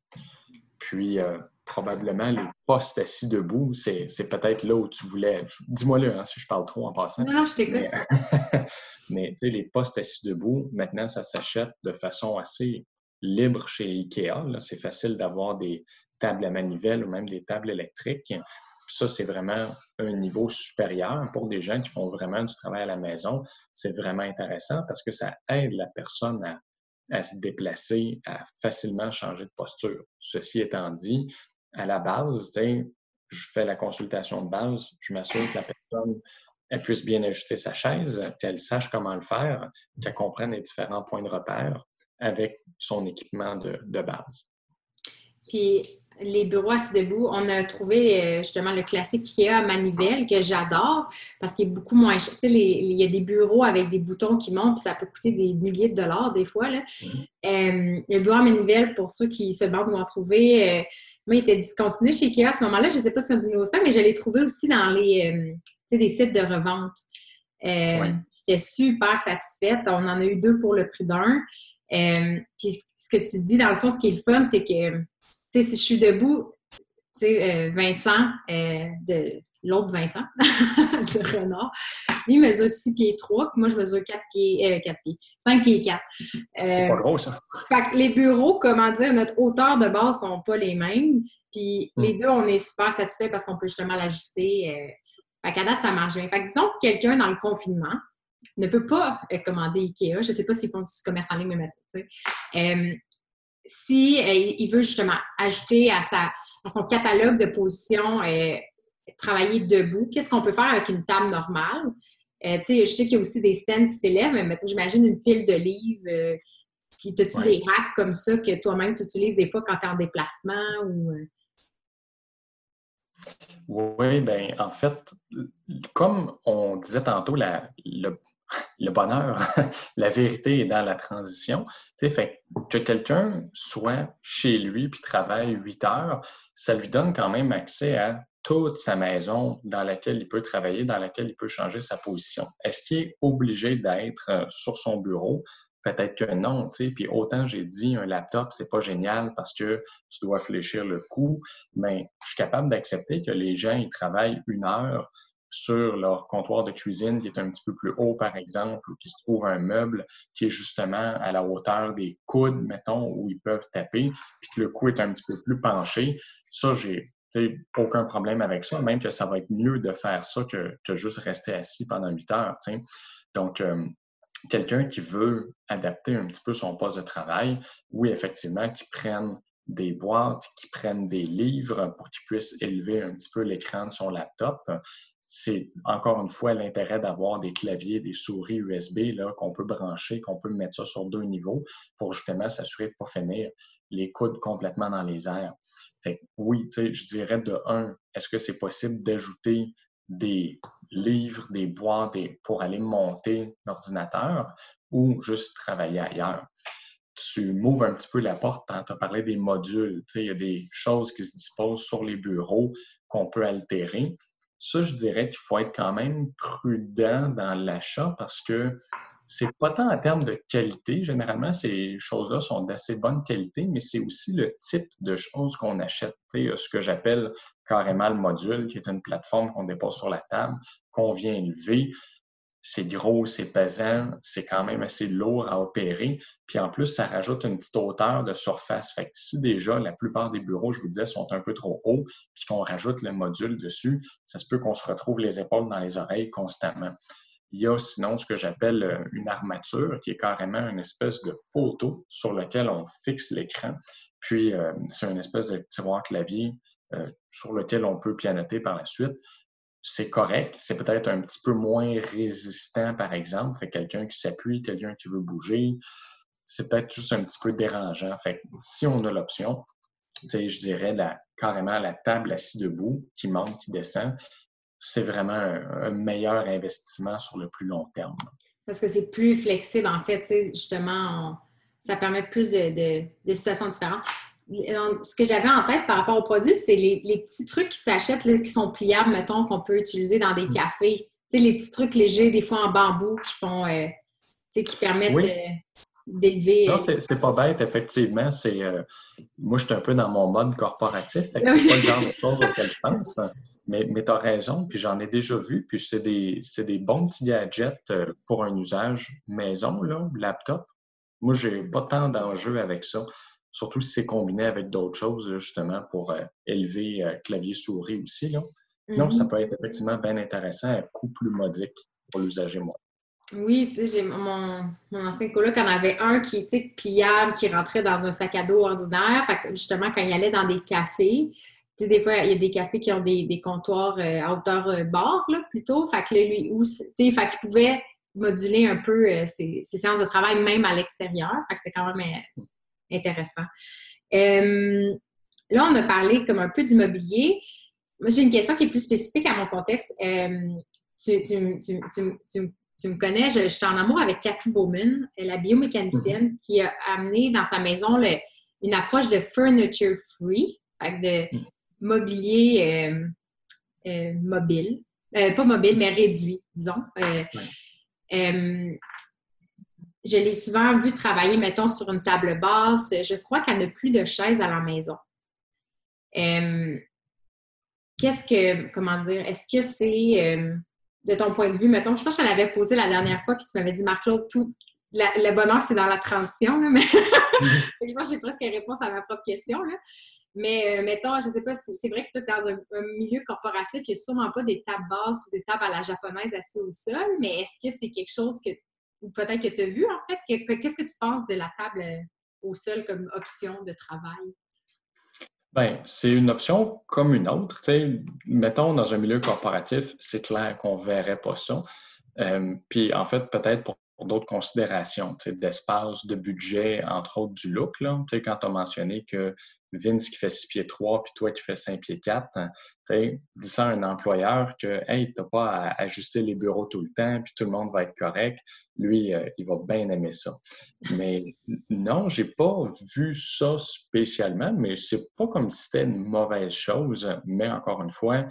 Puis, euh, probablement, les postes assis debout, c'est, peut-être là où tu voulais. Dis-moi-le hein, si je parle trop en passant. Non, je t'écoute. [LAUGHS] Mais, tu sais, les postes assis debout, maintenant, ça s'achète de façon assez libre chez IKEA. C'est facile d'avoir des tables à manivelle ou même des tables électriques ça, c'est vraiment un niveau supérieur pour des gens qui font vraiment du travail à la maison. C'est vraiment intéressant parce que ça aide la personne à, se déplacer, à facilement changer de posture. Ceci étant dit, à la base, je fais la consultation de base, je m'assure que la personne elle puisse bien ajuster sa chaise, qu'elle sache comment le faire, qu'elle comprenne les différents points de repère avec son équipement de, de base. Puis, les bureaux assis debout, on a trouvé euh, justement le classique à manivelle que j'adore parce qu'il est beaucoup moins cher. Tu sais, il y a des bureaux avec des boutons qui montent, puis ça peut coûter des milliers de dollars des fois. Là. Mm-hmm. Euh, le bureau à manivelle, pour ceux qui se demandent où en trouver, euh, moi, il était discontinué chez Ikea à ce moment-là. Je ne sais pas si c'est du nouveau stock, mais je l'ai trouvé aussi dans les des sites de revente. J'étais super satisfaite. On en a eu deux pour le prix d'un. Puis ce que tu dis, dans le fond, ce qui est le fun, c'est que sais, si je suis debout, tu sais, euh, Vincent, euh, de l'autre Vincent, [LAUGHS] de Renard, il mesure 6 pieds 3, puis moi, je mesure 4 pieds, 4 euh, pieds, 5 pieds 4. c'est pas gros, ça. Fait que les bureaux, comment dire, notre hauteur de base sont pas les mêmes, puis hmm. les deux, on est super satisfaits parce qu'on peut justement l'ajuster. fait qu'à date, ça marche bien. Fait que disons que quelqu'un dans le confinement, ne peut pas commander Ikea. Je ne sais pas s'ils font du commerce en ligne, mais tu sais si euh, il veut justement ajouter à, sa, à son catalogue de positions euh, travailler debout, qu'est-ce qu'on peut faire avec une table normale? Euh, je sais qu'il y a aussi des stands qui s'élèvent, mais j'imagine une pile de livres. qui As-tu des hacks comme ça que toi-même tu utilises des fois quand tu es en déplacement? Ou, Oui, bien, en fait, comme on disait tantôt, le, bonheur, [LAUGHS] la vérité est dans la transition. Tu fait que quelqu'un soit chez lui puis travaille huit heures, ça lui donne quand même accès à toute sa maison dans laquelle il peut travailler, dans laquelle il peut changer sa position. Est-ce qu'il est obligé d'être euh, sur son bureau? Peut-être que non, tu sais. Puis autant j'ai dit, un laptop, c'est pas génial parce que tu dois fléchir le coup, mais je suis capable d'accepter que les gens, ils travaillent une heure sur leur comptoir de cuisine qui est un petit peu plus haut, par exemple, ou qui se trouve un meuble qui est justement à la hauteur des coudes, mettons, où ils peuvent taper, puis que le cou est un petit peu plus penché. Ça, j'ai aucun problème avec ça, même que ça va être mieux de faire ça que, que juste rester assis pendant huit heures. Donc, euh, quelqu'un qui veut adapter un petit peu son poste de travail, oui, effectivement, qui prenne des boîtes, qui prennent des livres pour qu'ils puissent élever un petit peu l'écran de son laptop c'est encore une fois l'intérêt d'avoir des claviers, des souris USB qu'on peut brancher, qu'on peut mettre ça sur deux niveaux pour justement s'assurer de ne finir les coudes complètement dans les airs. Fait oui, je dirais de un, est-ce que c'est possible d'ajouter des livres, des boîtes pour aller monter l'ordinateur ou juste travailler ailleurs. Tu m'ouvres un petit peu la porte, tu as parlé des modules, il y a des choses qui se disposent sur les bureaux qu'on peut altérer. Ça, je dirais qu'il faut être quand même prudent dans l'achat parce que c'est pas tant en termes de qualité. Généralement, ces choses-là sont d'assez bonne qualité, mais c'est aussi le type de choses qu'on achète. ce que j'appelle carrément le module, qui est une plateforme qu'on dépose sur la table, qu'on vient élever. C'est gros, c'est pesant, c'est quand même assez lourd à opérer. Puis en plus, ça rajoute une petite hauteur de surface. Fait si déjà la plupart des bureaux, je vous disais, sont un peu trop hauts, puis qu'on rajoute le module dessus, ça se peut qu'on se retrouve les épaules dans les oreilles constamment. Il y a sinon ce que j'appelle euh, une armature, qui est carrément une espèce de poteau sur lequel on fixe l'écran. Puis, euh, c'est une espèce de tiroir clavier euh, sur lequel on peut pianoter par la suite. C'est correct. C'est peut-être un petit peu moins résistant, par exemple. Fait quelqu'un qui s'appuie, quelqu'un qui veut bouger, c'est peut-être juste un petit peu dérangeant. Fait si on a l'option, je dirais carrément la table assis debout qui monte, qui descend, c'est vraiment un, meilleur investissement sur le plus long terme. Parce que c'est plus flexible, en fait. Justement, ça permet plus de, situations différentes. ce que j'avais en tête par rapport aux produits, c'est les, petits trucs qui s'achètent, qui sont pliables, mettons, qu'on peut utiliser dans des mm. cafés. Tu sais, les petits trucs légers, des fois en bambou, qui font, euh, qui permettent d'élever. Non, c'est pas bête, effectivement. C'est euh, moi, je suis un peu dans mon mode corporatif. c'est pas le genre de choses auxquelles je pense. Mais, mais tu as raison, puis j'en ai déjà vu, puis c'est des, des, bons petits gadgets euh, pour un usage maison, là, laptop. Moi, j'ai pas tant d'enjeux avec ça, surtout si c'est combiné avec d'autres choses, justement, pour euh, élever clavier-souris aussi. Là. Non, ça mm-hmm. peut être effectivement bien intéressant à coût plus modique pour l'usager moi. Oui, tu sais, j'ai mon, mon ancien coloc en avait un qui était pliable, qui rentrait dans un sac à dos ordinaire. Fait que justement, quand il allait dans des cafés, tu sais, des fois, il y a des cafés qui ont des, comptoirs euh, à hauteur euh, bord, là, plutôt. Fait que lui, tu sais, fait qu'il pouvait moduler un peu euh, ses, séances de travail même à l'extérieur. Fait que c'est quand même intéressant. là, on a parlé comme un peu du mobilier. Moi, j'ai une question qui est plus spécifique à mon contexte. tu, tu, tu, tu me connais, je, suis en amour avec Cathy Bowman, la biomécanicienne, mhm. qui a amené dans sa maison une approche de furniture free, de mhm. Mobilier euh, euh, mobile. Euh, pas mobile, mais réduit, disons. je l'ai souvent vu travailler, mettons, sur une table basse. Je crois qu'elle n'a plus de chaises à la maison. Qu'est-ce que, comment dire, est-ce que c'est de ton point de vue, mettons, je pense que je t'en avais posé la dernière fois, puis tu m'avais dit, Marc-Claude, tout le bonheur, c'est dans la transition, mais [LAUGHS] je pense que j'ai presque réponse à ma propre question. Mais euh, mettons, je sais pas, c'est vrai que dans un, milieu corporatif, il n'y a sûrement pas des tables basses ou des tables à la japonaise assises au sol, mais est-ce que c'est quelque chose que, ou peut-être que tu as vu en fait, qu'est-ce que tu penses de la table euh, au sol comme option de travail? Bien, c'est une option comme une autre. mettons, dans un milieu corporatif, c'est clair qu'on ne verrait pas ça. Euh, puis, en fait, peut-être pour d'autres considérations, d'espace, de budget, entre autres du look. Là. Quand tu as mentionné que Vince qui fait 6 pieds 3 puis toi qui fais 5 pieds 4, dis ça à un employeur que hey, tu n'as pas à ajuster les bureaux tout le temps puis tout le monde va être correct, lui, euh, il va bien aimer ça. Mais non, j'ai pas vu ça spécialement, mais c'est pas comme si c'était une mauvaise chose. Mais encore une fois,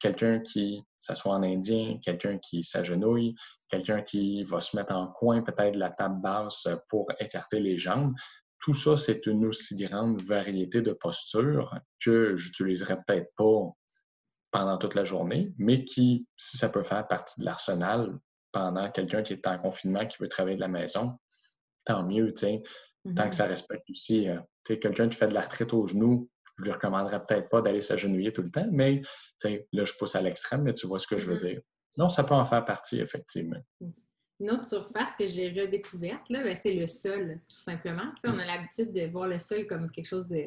quelqu'un qui s'assoit en indien, quelqu'un qui s'agenouille, quelqu'un qui va se mettre en coin peut-être de la table basse pour écarter les jambes. Tout ça, c'est une aussi grande variété de postures que j'utiliserai peut-être pas pendant toute la journée, mais qui, si ça peut faire partie de l'arsenal pendant quelqu'un qui est en confinement, qui veut travailler de la maison, tant mieux, tant que mm-hmm. ça respecte aussi. Euh, quelqu'un qui fait de la retraite au genou, je lui recommanderais peut-être pas d'aller s'agenouiller tout le temps, mais là, je pousse à l'extrême, mais tu vois ce que je veux mm-hmm. dire. Non, ça peut en faire partie, effectivement. Une autre surface que j'ai redécouverte, ben, c'est le sol, tout simplement. on a l'habitude de voir le sol comme quelque chose de.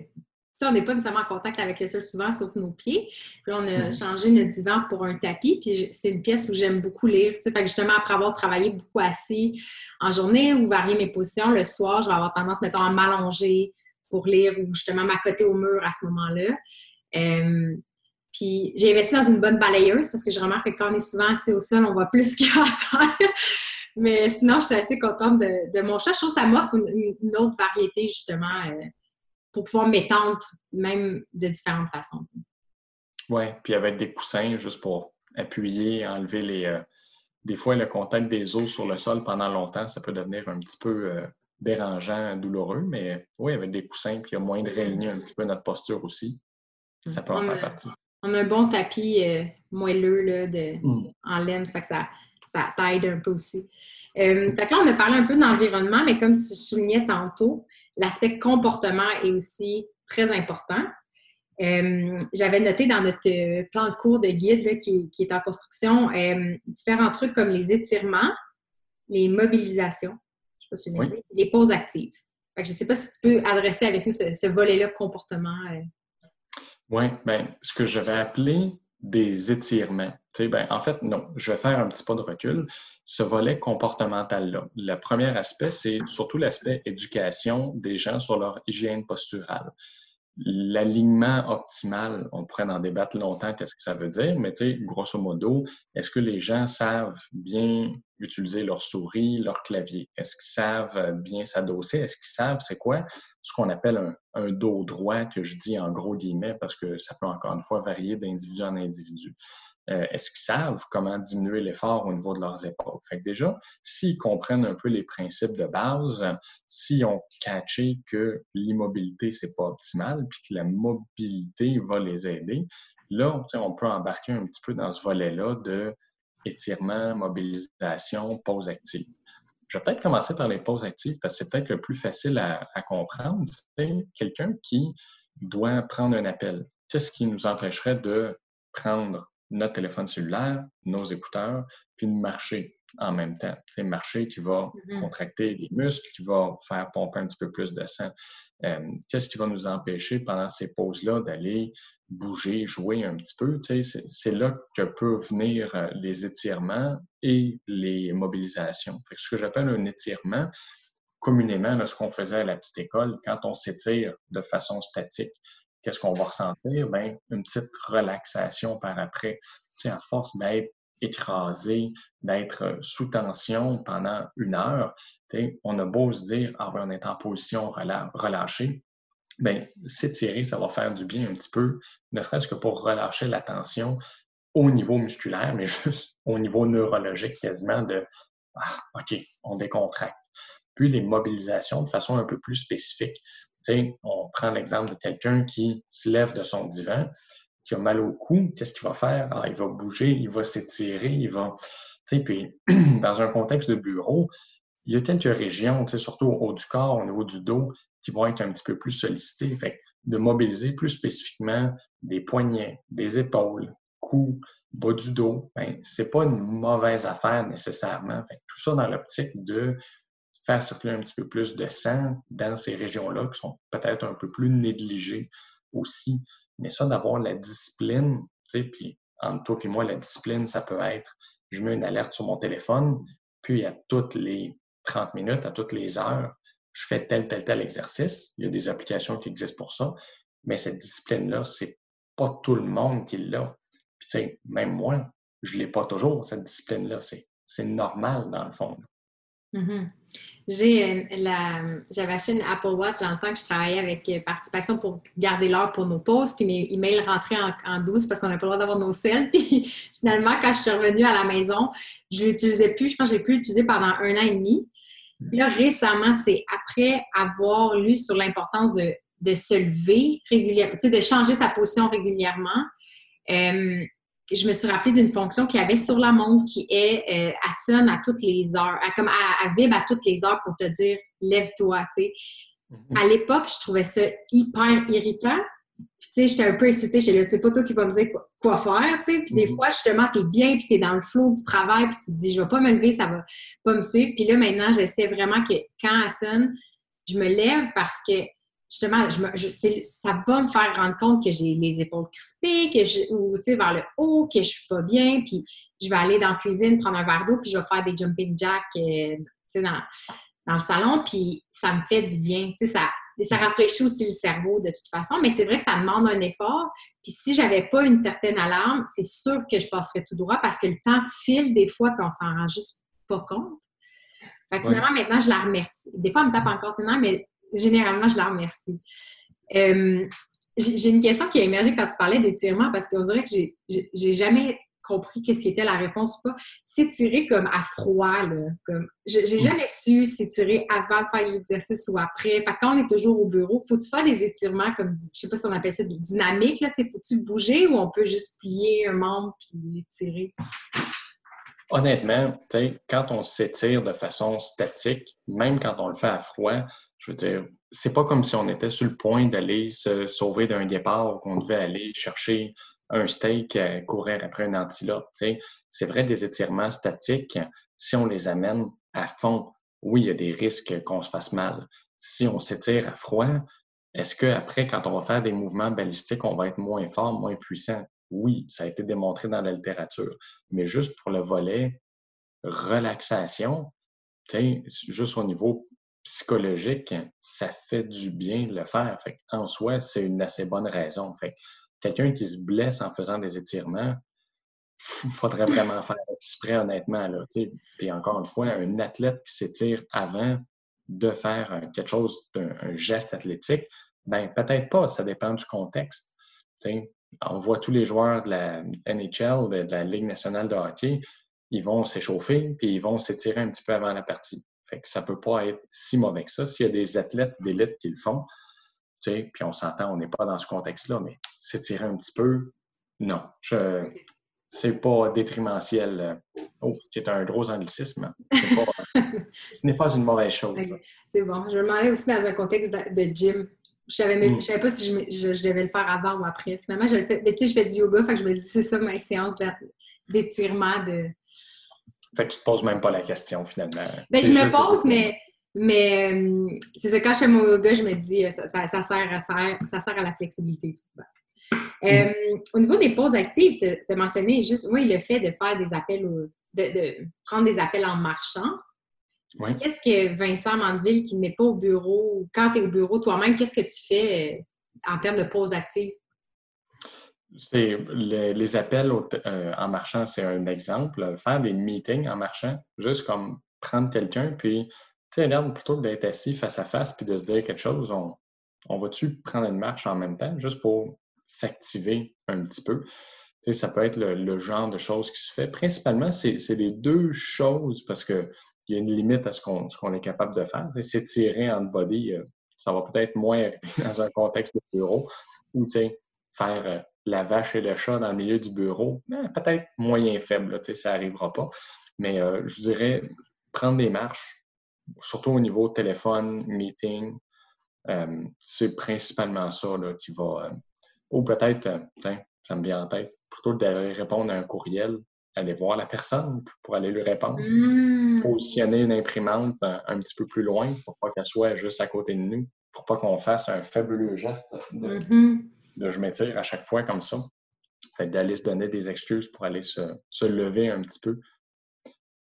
on n'est pas nécessairement en contact avec le sol souvent, sauf nos pieds. Puis là, on a mm-hmm. changé notre divan pour un tapis. Puis c'est une pièce où j'aime beaucoup lire. Fait que justement, après avoir travaillé beaucoup assis en journée ou varié mes positions, le soir, je vais avoir tendance, mettons, à m'allonger pour lire ou justement m'accoter au mur à ce moment-là. Euh, Puis j'ai investi dans une bonne balayeuse parce que je remarque que quand on est souvent assis au sol, on voit plus [LAUGHS] qu'à terre. Mais sinon, je suis assez contente de, mon chat. Je trouve que ça m'offre une, autre variété, justement, euh, pour pouvoir m'étendre, même de différentes façons. Oui, puis avec des coussins, juste pour appuyer, enlever les. Euh, des fois, le contact des os sur le sol pendant longtemps, ça peut devenir un petit peu dérangeant, douloureux, mais oui, avec des coussins, puis il y a moins de réaligner un petit peu notre posture aussi. Ça peut en faire partie. On a un bon tapis moelleux là, de, mm. en laine, fait que ça, ça, aide un peu aussi. Euh, là, on a parlé un peu d'environnement, mais comme tu soulignais tantôt, l'aspect comportement est aussi très important. Euh, j'avais noté dans notre plan de cours de guide qui, est en construction euh, différents trucs comme les étirements, les mobilisations, je sais pas si les pauses actives. je ne sais pas si tu peux adresser avec nous ce, volet-là comportement. Euh. Oui, bien, ce que j'avais appelé des étirements. Ben, en fait, non, je vais faire un petit pas de recul. Ce volet comportemental-là, le premier aspect, c'est surtout l'aspect éducation des gens sur leur hygiène posturale. L'alignement optimal, on pourrait en débattre longtemps, qu'est-ce que ça veut dire, mais grosso modo, est-ce que les gens savent bien utiliser leur souris, leur clavier? Est-ce qu'ils savent bien s'adosser? Est-ce qu'ils savent c'est quoi ce qu'on appelle un, un, dos droit, que je dis en gros guillemets, parce que ça peut encore une fois varier d'individu en individu? Euh, est-ce qu'ils savent comment diminuer l'effort au niveau de leurs épaules? Fait que déjà, s'ils comprennent un peu les principes de base, s'ils ont catché que l'immobilité, c'est pas optimal, puis que la mobilité va les aider, là, on peut embarquer un petit peu dans ce volet-là de étirement, mobilisation, pause active. Je vais peut-être commencer par les pauses actives parce que c'est peut-être le plus facile à, à comprendre. C'est quelqu'un qui doit prendre un appel. Qu'est-ce qui nous empêcherait de prendre notre téléphone cellulaire, nos écouteurs, puis de marcher en même temps. C'est marcher qui va mm-hmm. contracter les muscles, qui va faire pomper un petit peu plus de sang. Euh, qu'est-ce qui va nous empêcher pendant ces pauses-là d'aller bouger, jouer un petit peu? C'est là que peuvent venir euh, les étirements et les mobilisations. ce que j'appelle un étirement, communément, ce qu'on faisait à la petite école, quand on s'étire de façon statique qu'est-ce qu'on va ressentir? Ben, une petite relaxation par après. Tu à force d'être écrasé, d'être euh, sous tension pendant une heure, on a beau se dire, ah ben, on est en position relâchée, bien, s'étirer, ça va faire du bien un petit peu, ne serait-ce que pour relâcher la tension au niveau musculaire, mais [LAUGHS] juste au niveau neurologique quasiment de, ah, OK, on décontracte. Puis les mobilisations de façon un peu plus spécifique on prend l'exemple de quelqu'un qui se lève de son divan, qui a mal au cou, qu'est-ce qu'il va faire? Ah, il va bouger, il va s'étirer, il va. Puis, [CLEARS THROAT] dans un contexte de bureau, il y a quelques régions, surtout au haut du corps, au niveau du dos, qui vont être un petit peu plus sollicitées. Fait de mobiliser plus spécifiquement des poignets, des épaules, cou, bas du dos, ben, ce n'est pas une mauvaise affaire nécessairement. tout ça dans l'optique de faire circuler un petit peu plus de sang dans ces régions-là qui sont peut-être un peu plus négligées aussi. Mais ça, d'avoir la discipline, tu sais, puis entre toi et moi, la discipline, ça peut être, je mets une alerte sur mon téléphone, puis à toutes les 30 minutes, à toutes les heures, je fais tel, tel, tel exercice. Il y a des applications qui existent pour ça. Mais cette discipline-là, c'est pas tout le monde qui l'a. Puis, tu sais, même moi, je l'ai pas toujours, cette discipline-là. C'est normal, dans le fond. J'ai la, j'avais acheté une Apple Watch dans le temps que je travaillais avec euh, Participation pour garder l'heure pour nos pauses, puis mes emails rentraient en, douce parce qu'on n'a pas le droit d'avoir nos selles. [LAUGHS] Puis finalement, quand je suis revenue à la maison, je ne l'utilisais plus. Je pense que je l'ai plus utilisé pendant un an et demi. Puis là, récemment, c'est après avoir lu sur l'importance de, de se lever régulièrement, de changer sa position régulièrement. Euh, je me suis rappelé d'une fonction qu'il y avait sur la montre qui est, euh, elle sonne à toutes les heures, comme elle, vibre à toutes les heures pour te dire lève-toi, tu sais. Mm-hmm. À l'époque, je trouvais ça hyper irritant. Puis, tu sais, j'étais un peu insultée. J'étais là, c'est pas toi qui vas me dire quoi, faire, tu sais. Puis, des mm-hmm. fois, justement, t'es bien, puis t'es dans le flot du travail, puis tu te dis, je vais pas me lever, ça va pas me suivre. Puis là, maintenant, j'essaie vraiment que quand elle sonne, je me lève parce que justement, je ça va me faire rendre compte que j'ai les épaules crispées, que je, ou vers le haut, que je suis pas bien, puis je vais aller dans la cuisine prendre un verre d'eau, puis je vais faire des jumping jacks euh, dans, dans le salon, puis ça me fait du bien. Ça, ça rafraîchit aussi le cerveau de toute façon, mais c'est vrai que ça demande un effort. Puis si j'avais pas une certaine alarme, c'est sûr que je passerais tout droit parce que le temps file des fois qu'on s'en rend juste pas compte. Fait que finalement, maintenant, je la remercie. Des fois, elle me tape encore ses nerfs, mais généralement, je la remercie. Euh, j'ai une question qui a émergé quand tu parlais d'étirement parce qu'on dirait que j'ai jamais compris qu'est-ce qui était la réponse ou pas. S'étirer comme à froid, là. Comme, j'ai jamais su s'étirer avant de faire l'exercice ou après. Fait quand on est toujours au bureau, faut-tu faire des étirements comme, je sais pas si on appelle ça des dynamiques, là, faut-tu bouger ou on peut juste plier un membre puis étirer? Honnêtement, quand on s'étire de façon statique, même quand on le fait à froid, je veux dire, c'est pas comme si on était sur le point d'aller se sauver d'un départ ou qu'on devait aller chercher un steak, euh, courir après un antilope. C'est vrai, des étirements statiques, si on les amène à fond, oui, il y a des risques qu'on se fasse mal. Si on s'étire à froid, est-ce qu'après, quand on va faire des mouvements balistiques, on va être moins fort, moins puissant? Oui, ça a été démontré dans la littérature. Mais juste pour le volet relaxation, juste au niveau psychologique, ça fait du bien de le faire. en soi, c'est une assez bonne raison. Quelqu'un qui se blesse en faisant des étirements, il [LAUGHS] faudrait vraiment faire exprès, honnêtement. Là, Puis encore une fois, un athlète qui s'étire avant de faire quelque chose, un, geste athlétique, ben peut-être pas, ça dépend du contexte. On voit tous les joueurs de la NHL, de, la Ligue nationale de hockey, ils vont s'échauffer, puis ils vont s'étirer un petit peu avant la partie. Fait que ça peut pas être si mauvais que ça. S'il y a des athlètes d'élite qui le font, puis on s'entend, on n'est pas dans ce contexte-là, mais s'étirer un petit peu, non. Je, c'est pas détrimentiel. Oh, c'est un gros anglicisme. [LAUGHS] ce n'est pas une mauvaise chose. C'est bon. Je me demandais aussi dans un contexte de, gym. Je savais, même, mm. savais pas si je, devais le faire avant ou après. Finalement, je le fais. Mais tu sais, je fais du yoga, fait que je me dis, c'est ça ma séance d'étirement. De... Fait que tu te poses même pas la question, finalement. Ben, je me pose, mais mais euh, c'est ça, quand je fais mon yoga, je me dis, euh, ça, ça, sert, à, ça, sert à la flexibilité. Euh, au niveau des pauses actives, tu as mentionné juste, oui, le fait de faire des appels, de, prendre des appels en marchant. Qu'est-ce que Vincent Mandeville, qui n'est pas au bureau, quand tu es au bureau toi-même, qu'est-ce que tu fais en termes de pauses actives? C'est les, appels en marchant, c'est un exemple. Faire des meetings en marchant, juste comme prendre quelqu'un, puis tu sais, regarde, plutôt que d'être assis face à face puis de se dire quelque chose, on, on va-tu prendre une marche en même temps juste pour s'activer un petit peu? Tu sais, ça peut être le, genre de choses qui se fait. Principalement, c'est les deux choses parce qu'il y a une limite à ce qu'on est capable de faire. S'étirer en body, euh, ça va peut-être moins [LAUGHS] dans un contexte de bureau. Ou faire euh, la vache et le chat dans le milieu du bureau, ben, peut-être moyen faible, ça n'arrivera pas. Mais euh, je dirais prendre des marches, surtout au niveau téléphone, meeting, c'est principalement ça là, qui va. Ou peut-être, ça me vient en tête, plutôt d'aller répondre à un courriel, aller voir la personne pour aller lui répondre. Mmh. Positionner une imprimante un, petit peu plus loin pour pas qu'elle soit juste à côté de nous, pour pas qu'on fasse un fabuleux geste de, mmh. je m'étire à chaque fois comme ça. Fait d'aller se donner des excuses pour aller se, se lever un petit peu.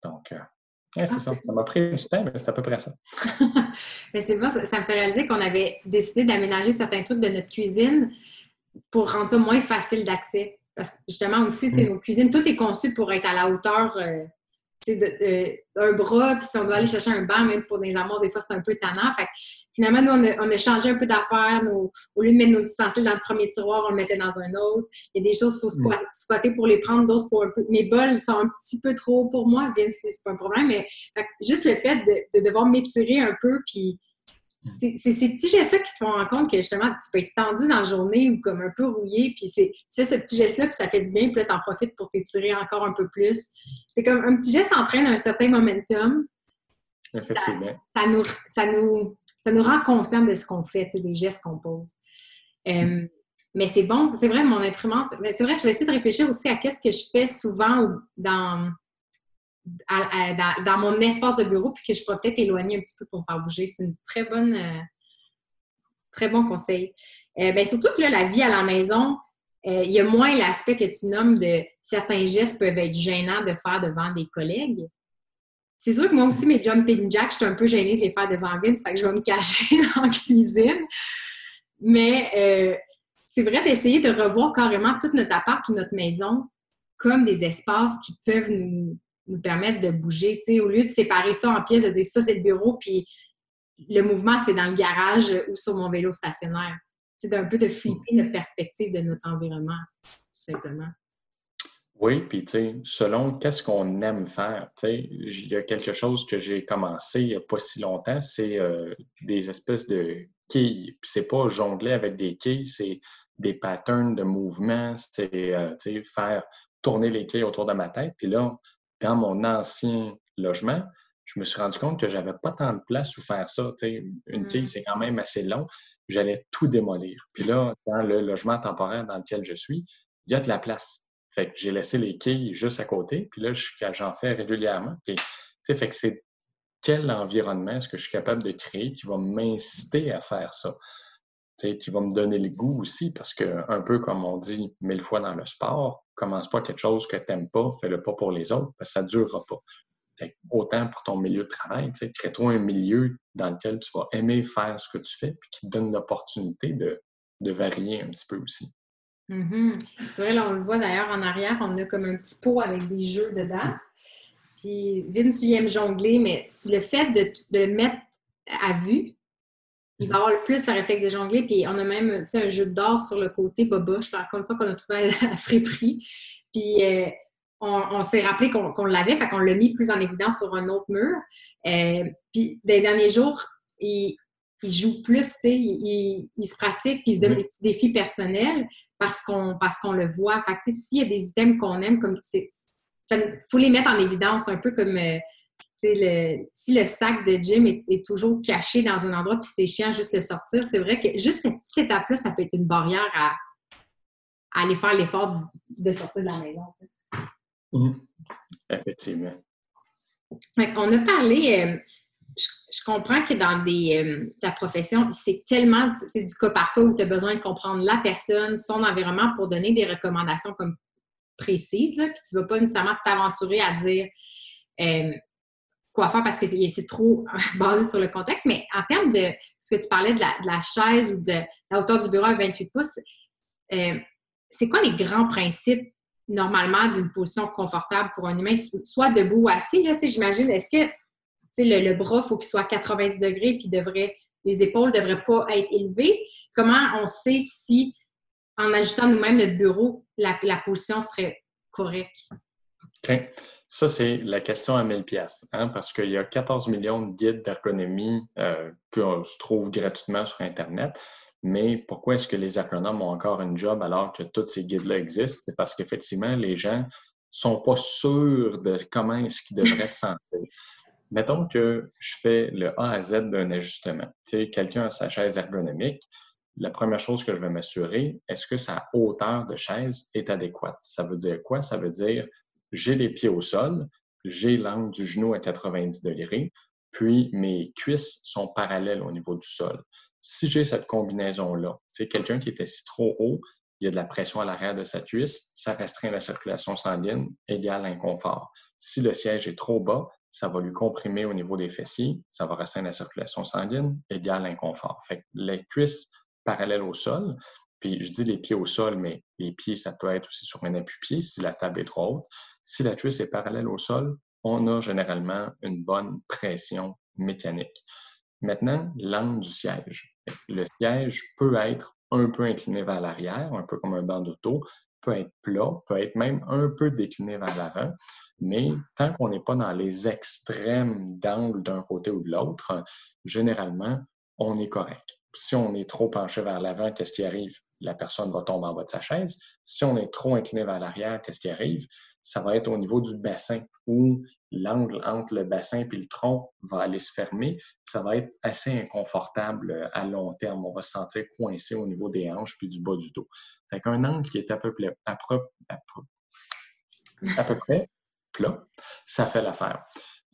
Donc, c'est ah, ça. Ça m'a pris du temps, mais c'est à peu près ça. [LAUGHS] mais c'est bon, ça, me fait réaliser qu'on avait décidé d'aménager certains trucs de notre cuisine pour rendre ça moins facile d'accès. Parce que justement aussi, mm. nos cuisines, tout est conçu pour être à la hauteur euh, un bras, puis si on doit aller chercher un banc, même pour des amours, des fois, c'est un peu tannant. Fait finalement, nous, on a, changé un peu d'affaires. Au lieu de mettre nos ustensiles dans le premier tiroir, on le mettait dans un autre. Il y a des choses qu'il faut mm. squatter pour les prendre, d'autres, faut un peu... Mes bols sont un petit peu trop pour moi, Vince, c'est pas un problème, mais juste le fait de, de devoir m'étirer un peu, puis c'est ces petits gestes-là qui te font rendre compte que justement, tu peux être tendu dans la journée ou comme un peu rouillé, puis tu fais ce petit geste-là, puis ça fait du bien, puis là, t'en profites pour t'étirer encore un peu plus. C'est comme un petit geste entraîne un certain momentum. Effectivement. Ça, nous, ça, nous, ça nous rend conscient de ce qu'on fait, des gestes qu'on pose. Euh, mais c'est bon, c'est vrai, mon imprimante, c'est vrai que je vais essayer de réfléchir aussi à qu'est-ce que je fais souvent dans dans, mon espace de bureau, puis que je pourrais peut-être éloigner un petit peu pour me faire bouger. C'est une très bonne, euh, très bon conseil. Euh, ben, surtout que là, la vie à la maison, euh, il y a moins l'aspect que tu nommes de certains gestes peuvent être gênants de faire devant des collègues. c'est sûr que moi aussi, mes jumping jacks, je suis un peu gênée de les faire devant Vince, fait que je vais me cacher [LAUGHS] dans la cuisine. Mais euh, c'est vrai d'essayer de revoir carrément toute notre appart ou notre maison comme des espaces qui peuvent nous, permettre de bouger. au lieu de séparer ça en pièces, de dire ça, c'est le bureau, puis le mouvement, c'est dans le garage ou sur mon vélo stationnaire. C'est d'un peu de flipper notre perspective de notre environnement, tout simplement. Oui, puis tu sais, selon qu'est-ce qu'on aime faire, tu sais, il y a quelque chose que j'ai commencé il n'y a pas si longtemps, c'est euh, des espèces de quilles. Puis c'est pas jongler avec des quilles, c'est des patterns de mouvement, c'est euh, faire tourner les quilles autour de ma tête. Puis là, dans mon ancien logement, je me suis rendu compte que j'avais pas tant de place où faire ça. Une mmh. quille, c'est quand même assez long. J'allais tout démolir. Puis là, dans le logement temporaire dans lequel je suis, il y a de la place. Fait que j'ai laissé les quilles juste à côté, puis là, j'en fais régulièrement. Puis, fait que c'est quel environnement est-ce que je suis capable de créer qui va m'inciter à faire ça? Qui va me donner le goût aussi, parce que, un peu comme on dit mille fois dans le sport, commence pas quelque chose que tu n'aimes pas, fais-le pas pour les autres, parce que ça ne durera pas. Autant pour ton milieu de travail, crée-toi un milieu dans lequel tu vas aimer faire ce que tu fais, puis qui te donne l'opportunité de, de varier un petit peu aussi. Mm-hmm. C'est vrai, là, on le voit d'ailleurs en arrière, on a comme un petit pot avec des jeux dedans. Puis Vince, il aime jongler, mais le fait de, le mettre à vue, il va avoir le plus le réflexe de jongler. Puis on a même un jeu d'or sur le côté boboche, encore une fois qu'on a trouvé à friperie. Puis euh, on, s'est rappelé qu'on l'avait, fait qu'on l'a mis plus en évidence sur un autre mur. Euh, puis des derniers jours, il, joue plus, tu sais, il, se pratique, puis il se donne des petits défis personnels parce qu'on parce qu'on le voit. Fait que, s'il y a des items qu'on aime, comme il faut les mettre en évidence, un peu comme euh, le, si le sac de gym est, toujours caché dans un endroit puis c'est chiant juste le sortir, c'est vrai que juste cette petite étape-là, ça peut être une barrière à, aller faire l'effort de sortir de la maison. Mmh. Effectivement. on a parlé, euh, je, comprends que dans des, euh, ta profession, c'est tellement du cas par cas où tu as besoin de comprendre la personne, son environnement pour donner des recommandations comme précises, là, puis tu ne vas pas nécessairement t'aventurer à dire euh, quoi faire parce que c'est trop [LAUGHS] basé sur le contexte. Mais en termes de ce que tu parlais de la, chaise ou de la hauteur du bureau à 28 pouces, euh, c'est quoi les grands principes normalement d'une position confortable pour un humain, soit debout ou assis? J'imagine, est-ce que le, le, bras, il faut qu'il soit à 90 degrés, puis devrait, les épaules ne devraient pas être élevées. Comment on sait si, en ajustant nous-mêmes notre bureau, la, position serait correcte? OK. Ça, c'est la question à 1000 pièces, hein, parce qu'il y a 14 millions de guides d'ergonomie euh, qu'on se trouve gratuitement sur Internet. Mais pourquoi est-ce que les ergonomes ont encore un job alors que tous ces guides-là existent? C'est parce qu'effectivement, les gens ne sont pas sûrs de comment est-ce qu'ils devraient se sentir. Mettons que je fais le A à Z d'un ajustement. Tu sais, quelqu'un a sa chaise ergonomique. La première chose que je vais m'assurer, est-ce que sa hauteur de chaise est adéquate? Ça veut dire quoi? Ça veut dire j'ai les pieds au sol, j'ai l'angle du genou à 90 degrés, puis mes cuisses sont parallèles au niveau du sol. Si j'ai cette combinaison-là, c'est quelqu'un qui est assis trop haut, il y a de la pression à l'arrière de sa cuisse, ça restreint la circulation sanguine, égale inconfort. Si le siège est trop bas, ça va lui comprimer au niveau des fessiers, ça va restreindre la circulation sanguine, égale inconfort. Fait que les cuisses parallèles au sol, puis je dis les pieds au sol, mais les pieds, ça peut être aussi sur un appui-pied si la table est trop haute. Si la cuisse est parallèle au sol, on a généralement une bonne pression mécanique. Maintenant, l'angle du siège. Le siège peut être un peu incliné vers l'arrière, un peu comme un banc d'auto, peut être plat, peut être même un peu décliné vers l'avant. Mais tant qu'on n'est pas dans les extrêmes d'angle d'un côté ou de l'autre, généralement, on est correct. Si on est trop penché vers l'avant, qu'est-ce qui arrive? La personne va tomber en bas de sa chaise. Si on est trop incliné vers l'arrière, qu'est-ce qui arrive? Ça va être au niveau du bassin où l'angle entre le bassin et le tronc va aller se fermer. Ça va être assez inconfortable à long terme. On va se sentir coincé au niveau des hanches puis du bas du dos. Fait qu'un angle qui est à peu près plat, ça fait l'affaire.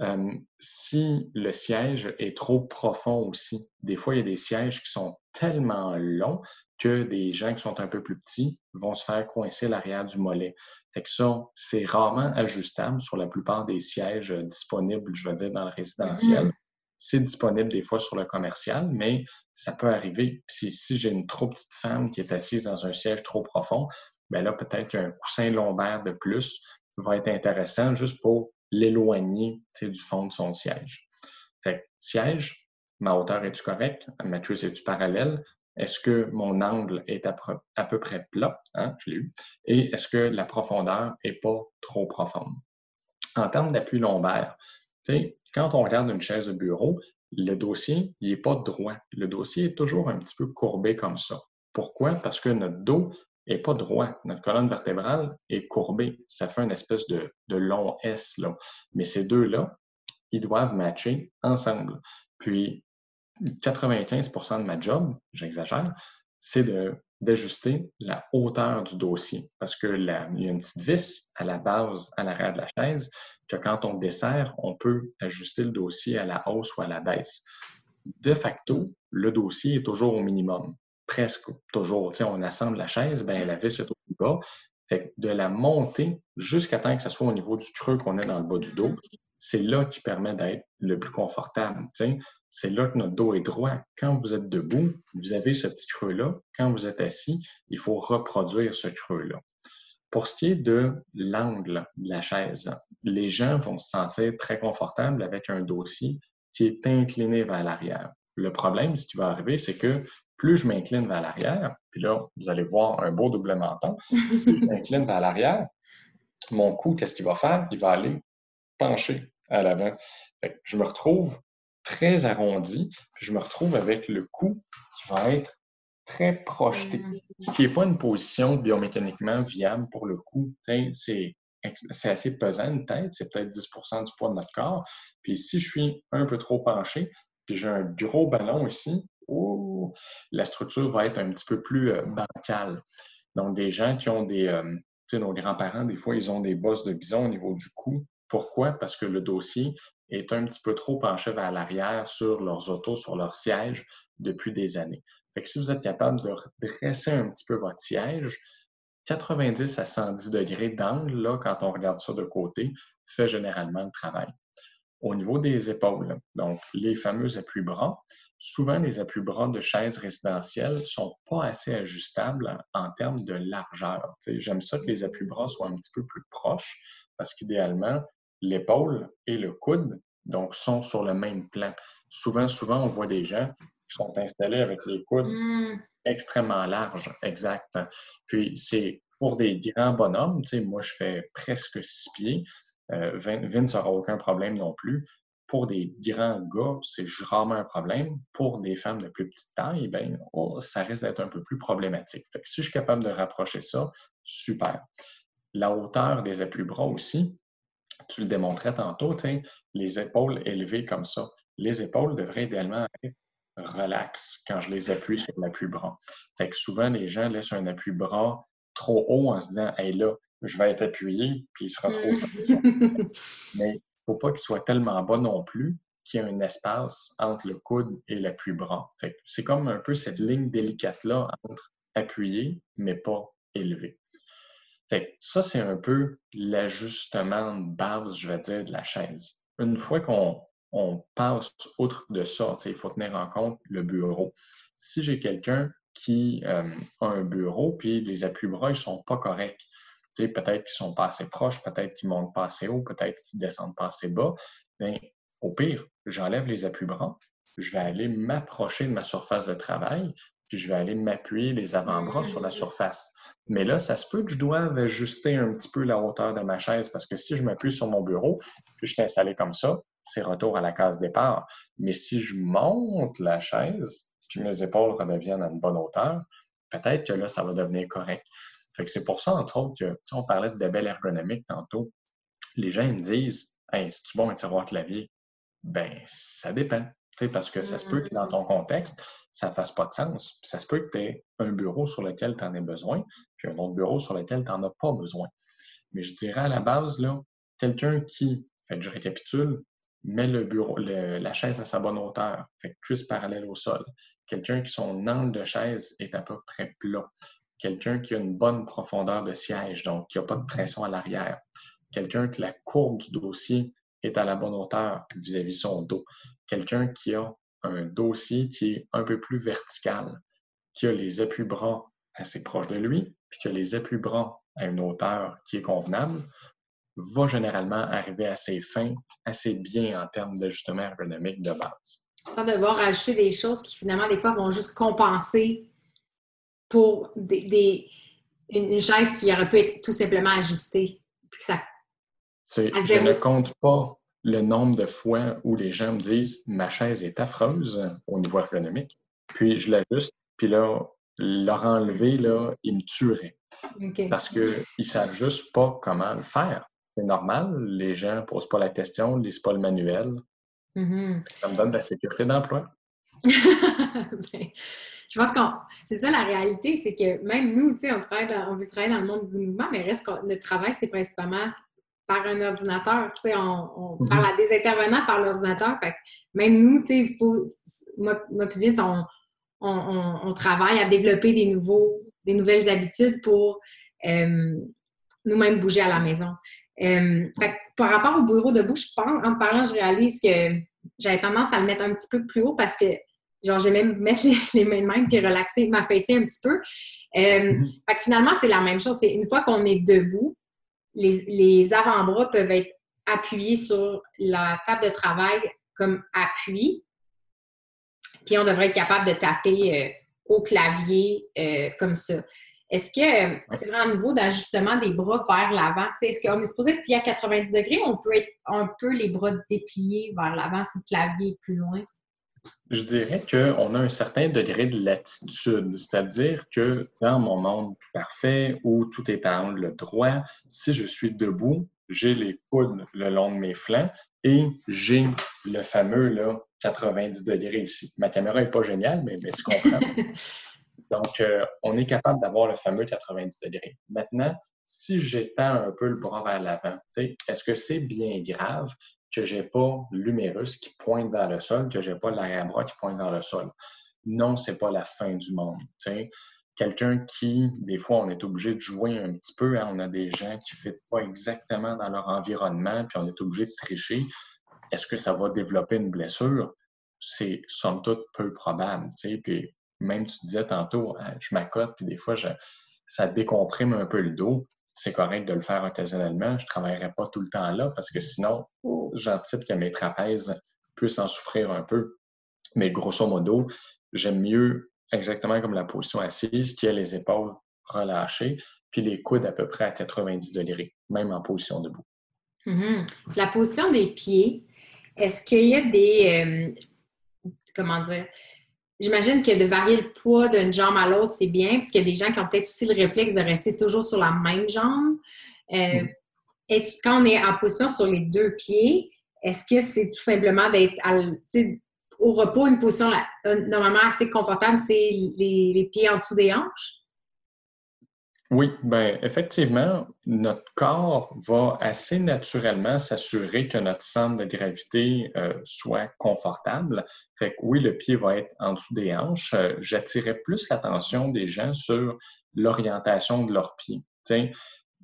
Euh, si le siège est trop profond aussi, des fois, il y a des sièges qui sont tellement longs que des gens qui sont un peu plus petits vont se faire coincer l'arrière du mollet. Fait que ça, c'est rarement ajustable sur la plupart des sièges disponibles, je veux dire, dans le résidentiel. Mm-hmm. C'est disponible des fois sur le commercial, mais ça peut arriver. Si, si j'ai une trop petite femme qui est assise dans un siège trop profond, bien là, peut-être qu'un coussin lombaire de plus va être intéressant juste pour l'éloigner du fond de son siège. Fait siège, ma hauteur est-tu correcte? Ma cuisse est-tu parallèle? Est-ce que mon angle est à, peu près plat? Hein? Je l'ai eu. Et est-ce que la profondeur n'est pas trop profonde? En termes d'appui lombaire, quand on regarde une chaise de bureau, le dossier, n'est pas droit. Le dossier est toujours un petit peu courbé comme ça. Pourquoi? Parce que notre dos n'est pas droit. Notre colonne vertébrale est courbée. Ça fait une espèce de, long S. Là. Mais ces deux-là, ils doivent matcher ensemble. Puis, 95% de ma job, j'exagère, c'est d'ajuster la hauteur du dossier. Parce qu'il y a une petite vis à la base, à l'arrière de la chaise, que quand on dessert, on peut ajuster le dossier à la hausse ou à la baisse. De facto, le dossier est toujours au minimum presque toujours. on assemble la chaise, ben, la vis est au plus bas. Fait de la monter jusqu'à temps que ce soit au niveau du creux qu'on est dans le bas du dos, c'est là qui permet d'être le plus confortable. C'est là que notre dos est droit. Quand vous êtes debout, vous avez ce petit creux-là. Quand vous êtes assis, il faut reproduire ce creux-là. Pour ce qui est de l'angle de la chaise, les gens vont se sentir très confortables avec un dossier qui est incliné vers l'arrière. Le problème, ce qui va arriver, c'est que plus je m'incline vers l'arrière, puis là, vous allez voir un beau double menton. [LAUGHS] Si je m'incline vers l'arrière, mon cou, qu'est-ce qu'il va faire? Il va aller pencher à l'avant. Je me retrouve très arrondi, puis je me retrouve avec le cou qui va être très projeté. Mm. Ce qui n'est pas une position biomécaniquement viable pour le cou. C'est assez pesant, une tête, c'est peut-être 10% du poids de notre corps. Puis si je suis un peu trop penché, puis j'ai un gros ballon ici, la structure va être un petit peu plus euh, bancale. Donc, des gens qui ont des. Euh, tu sais, nos grands-parents, des fois, ils ont des bosses de bison au niveau du cou. Pourquoi? Parce que le dossier est un petit peu trop penché vers l'arrière sur leurs autos, sur leur siège depuis des années. Fait que si vous êtes capable de redresser un petit peu votre siège, 90 à 110 degrés d'angle, là, quand on regarde ça de côté, fait généralement le travail. Au niveau des épaules, donc les fameux appuis-bras, souvent les appuis-bras de chaises résidentielles ne sont pas assez ajustables en, termes de largeur. J'aime ça que les appuis-bras soient un petit peu plus proches parce qu'idéalement, l'épaule et le coude donc, sont sur le même plan. Souvent, souvent, on voit des gens qui sont installés avec les coudes mmh. extrêmement larges, exact. Puis, c'est pour des grands bonhommes, moi, je fais presque six pieds. Euh, Vince n'aura aucun problème non plus pour des grands gars, c'est rarement un problème. Pour des femmes de plus petite taille, ben, oh, ça risque d'être un peu plus problématique. si je suis capable de rapprocher ça, super. La hauteur des appuis-bras aussi, tu le démontrais tantôt, les épaules élevées comme ça. Les épaules devraient idéalement être relax quand je les appuie sur l'appui-bras. Fait que souvent, les gens laissent un appui-bras trop haut en se disant Hey là, je vais être appuyé, puis il se retrouve comme Mais faut pas qu'il soit tellement bas non plus qu'il y ait un espace entre le coude et l'appui-bras. C'est comme un peu cette ligne délicate-là entre appuyé, mais pas élevé. Fait ça, c'est un peu l'ajustement de base, je vais dire, de la chaise. Une fois qu'on passe outre de ça, il faut tenir en compte le bureau. Si j'ai quelqu'un qui euh, a un bureau, puis les appuis-bras ne sont pas corrects, peut-être qu'ils sont pas assez proches, peut-être qu'ils montent pas assez haut, peut-être qu'ils descendent pas assez bas. Bien, au pire, j'enlève les appuis-bras, je vais aller m'approcher de ma surface de travail, puis je vais aller m'appuyer les avant-bras sur la mmh. surface. Mais là, ça se peut que je doive ajuster un petit peu la hauteur de ma chaise parce que si je m'appuie sur mon bureau, puis je suis installé comme ça, c'est retour à la case départ. Mais si je monte la chaise, puis mes épaules redeviennent à une bonne hauteur, peut-être que là, ça va devenir correct. Fait que c'est pour ça, entre autres, que on parlait de belle ergonomique tantôt. Les gens me disent Hey, c'est-tu bon un tiroir clavier? Ben, ça dépend. parce que ça se peut que dans ton contexte, ça ne fasse pas de sens. ça se peut que tu aies un bureau sur lequel tu en aies besoin, puis un autre bureau sur lequel tu n'en as pas besoin. Mais je dirais à la base, là, quelqu'un qui, fait je récapitule, met le bureau, la chaise à sa bonne hauteur, fait cuisse parallèle au sol. Quelqu'un qui son angle de chaise est à peu près plat. Quelqu'un qui a une bonne profondeur de siège, donc qui n'a pas de pression à l'arrière. Quelqu'un que la courbe du dossier est à la bonne hauteur vis-à-vis son dos. Quelqu'un qui a un dossier qui est un peu plus vertical, qui a les appuis-bras assez proches de lui, puis qui a les appuis-bras à une hauteur qui est convenable, va généralement arriver assez fin, assez bien en termes d'ajustement ergonomique de base. Sans devoir rajouter des choses qui finalement, des fois, vont juste compenser pour des, une chaise qui aurait pu être tout simplement ajustée. ça... Je ne compte pas le nombre de fois où les gens me disent ma chaise est affreuse au niveau ergonomique, puis je l'ajuste, puis là, leur enlever, là, ils me tueraient. Parce qu'ils ne savent juste pas comment le faire. C'est normal, les gens ne posent pas la question, ne lisent pas le manuel. Mm-hmm. Ça me donne de la sécurité d'emploi. [LAUGHS] Ben, je pense que c'est ça la réalité, c'est que même nous, tu sais, on, on veut travailler dans le monde du mouvement, mais reste notre travail, c'est principalement par un ordinateur. Tu sais, on, mm-hmm. parle à des intervenants par l'ordinateur. Fait même nous, tu sais, il faut. Moi, moi vite, on, on, travaille à développer des, nouveaux, des nouvelles habitudes pour euh, nous-mêmes bouger à la maison. Euh, par rapport au bureau debout, je pense, en parlant, je réalise que j'avais tendance à le mettre un petit peu plus haut parce que genre j'aimais mettre les, mains de même puis relaxer, m'affaisser un petit peu. Euh, mm-hmm. finalement, c'est la même chose. C'est une fois qu'on est debout, les, les avant-bras peuvent être appuyés sur la table de travail comme appui. Puis on devrait être capable de taper euh, au clavier euh, comme ça. Est-ce que c'est vraiment un niveau d'ajustement des bras vers l'avant? Est-ce qu'on est supposé être plié à 90 degrés ou on peut être un peu les bras dépliés vers l'avant si le clavier est plus loin? Je dirais qu'on a un certain degré de latitude, c'est-à-dire que dans mon monde parfait où tout est à angle droit, si je suis debout, j'ai les coudes le long de mes flancs et j'ai le fameux là, 90 degrés ici. Ma caméra n'est pas géniale, mais, mais tu comprends. [LAUGHS] Donc, euh, on est capable d'avoir le fameux 90 degrés. Maintenant, si j'étends un peu le bras vers l'avant, est-ce que c'est bien grave? Que je n'ai pas l'humérus qui pointe vers le sol, que je n'ai pas l'arrière-bras qui pointe vers le sol? Non, ce n'est pas la fin du monde. Quelqu'un qui, des fois, on est obligé de jouer un petit peu. Hein, on a des gens qui ne pas exactement dans leur environnement, puis on est obligé de tricher. Est-ce que ça va développer une blessure? C'est somme toute peu probable. Même tu disais tantôt, hein, je m'accote, puis des fois, ça décomprime un peu le dos. C'est correct de le faire occasionnellement. Je ne travaillerai pas tout le temps là parce que sinon, j'anticipe que mes trapèzes puissent en souffrir un peu. Mais grosso modo, j'aime mieux exactement comme la position assise, qui a les épaules relâchées, puis les coudes à peu près à 90 degrés, même en position debout. Mm-hmm. La position des pieds, est-ce qu'il y a des. Euh, comment dire? J'imagine que de varier le poids d'une jambe à l'autre, c'est bien, parce qu'il y a des gens qui ont peut-être aussi le réflexe de rester toujours sur la même jambe. Euh, et quand on est en position sur les deux pieds, est-ce que c'est tout simplement d'être au repos, une position normalement assez confortable, c'est les, pieds en dessous des hanches? Oui, bien, effectivement, notre corps va assez naturellement s'assurer que notre centre de gravité euh, soit confortable. Fait que oui, le pied va être en dessous des hanches. Euh, j'attirais plus l'attention des gens sur l'orientation de leurs pieds.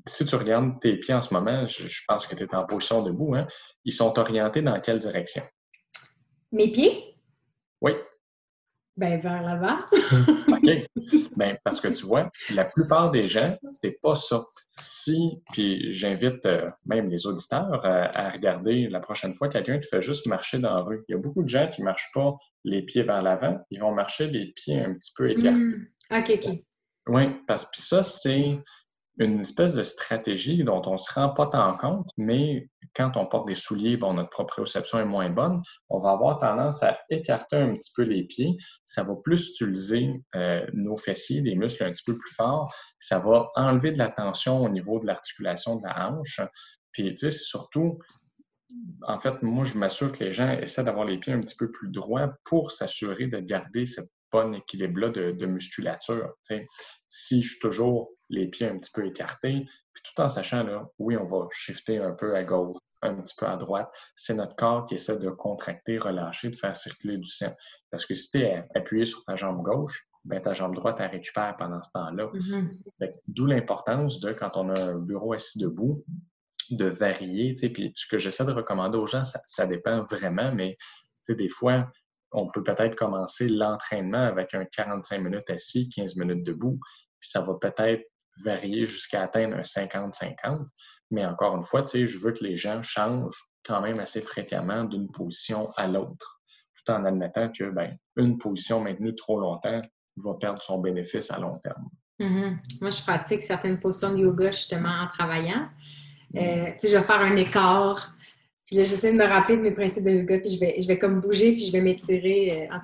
si tu regardes tes pieds en ce moment, je, pense que tu es en position debout, hein, ils sont orientés dans quelle direction? Mes pieds? Oui. Ben, vers l'avant. [LAUGHS] OK. [LAUGHS] Ben, parce que tu vois, la plupart des gens, c'est pas ça. Si, puis j'invite euh, même les auditeurs à, regarder la prochaine fois quelqu'un qui fait juste marcher dans la rue. Il y a beaucoup de gens qui marchent pas les pieds vers l'avant, ils vont marcher les pieds un petit peu écartés. Hmm. OK, OK. Oui, parce que ça, c'est une espèce de stratégie dont on ne se rend pas tant compte, mais quand on porte des souliers, bon, notre proprioception est moins bonne, on va avoir tendance à écarter un petit peu les pieds. Ça va plus utiliser euh, nos fessiers, des muscles un petit peu plus forts. Ça va enlever de la tension au niveau de l'articulation de la hanche. Puis, c'est surtout, en fait, moi, je m'assure que les gens essaient d'avoir les pieds un petit peu plus droits pour s'assurer de garder cette bon équilibre-là de, musculature. Si je suis toujours les pieds un petit peu écartés, puis tout en sachant, là, oui, on va shifter un peu à gauche, un petit peu à droite. C'est notre corps qui essaie de contracter, relâcher, de faire circuler du sang. Parce que si tu es appuyé sur ta jambe gauche, ben, ta jambe droite, elle récupère pendant ce temps-là. Mm-hmm. D'où l'importance de, quand on a un bureau assis debout, de varier. Puis ce que j'essaie de recommander aux gens, ça, ça dépend vraiment, mais des fois, on peut peut-être commencer l'entraînement avec un 45 minutes assis, 15 minutes debout, puis ça va peut-être varier jusqu'à atteindre un 50-50. Mais encore une fois, je veux que les gens changent quand même assez fréquemment d'une position à l'autre, tout en admettant que ben, une position maintenue trop longtemps va perdre son bénéfice à long terme. Mm-hmm. Moi, je pratique certaines positions de yoga justement en travaillant. Euh, mm-hmm. je vais faire un écart puis là, j'essaie de me rappeler de mes principes de yoga, puis je vais, je vais comme bouger, puis je vais m'étirer. Euh,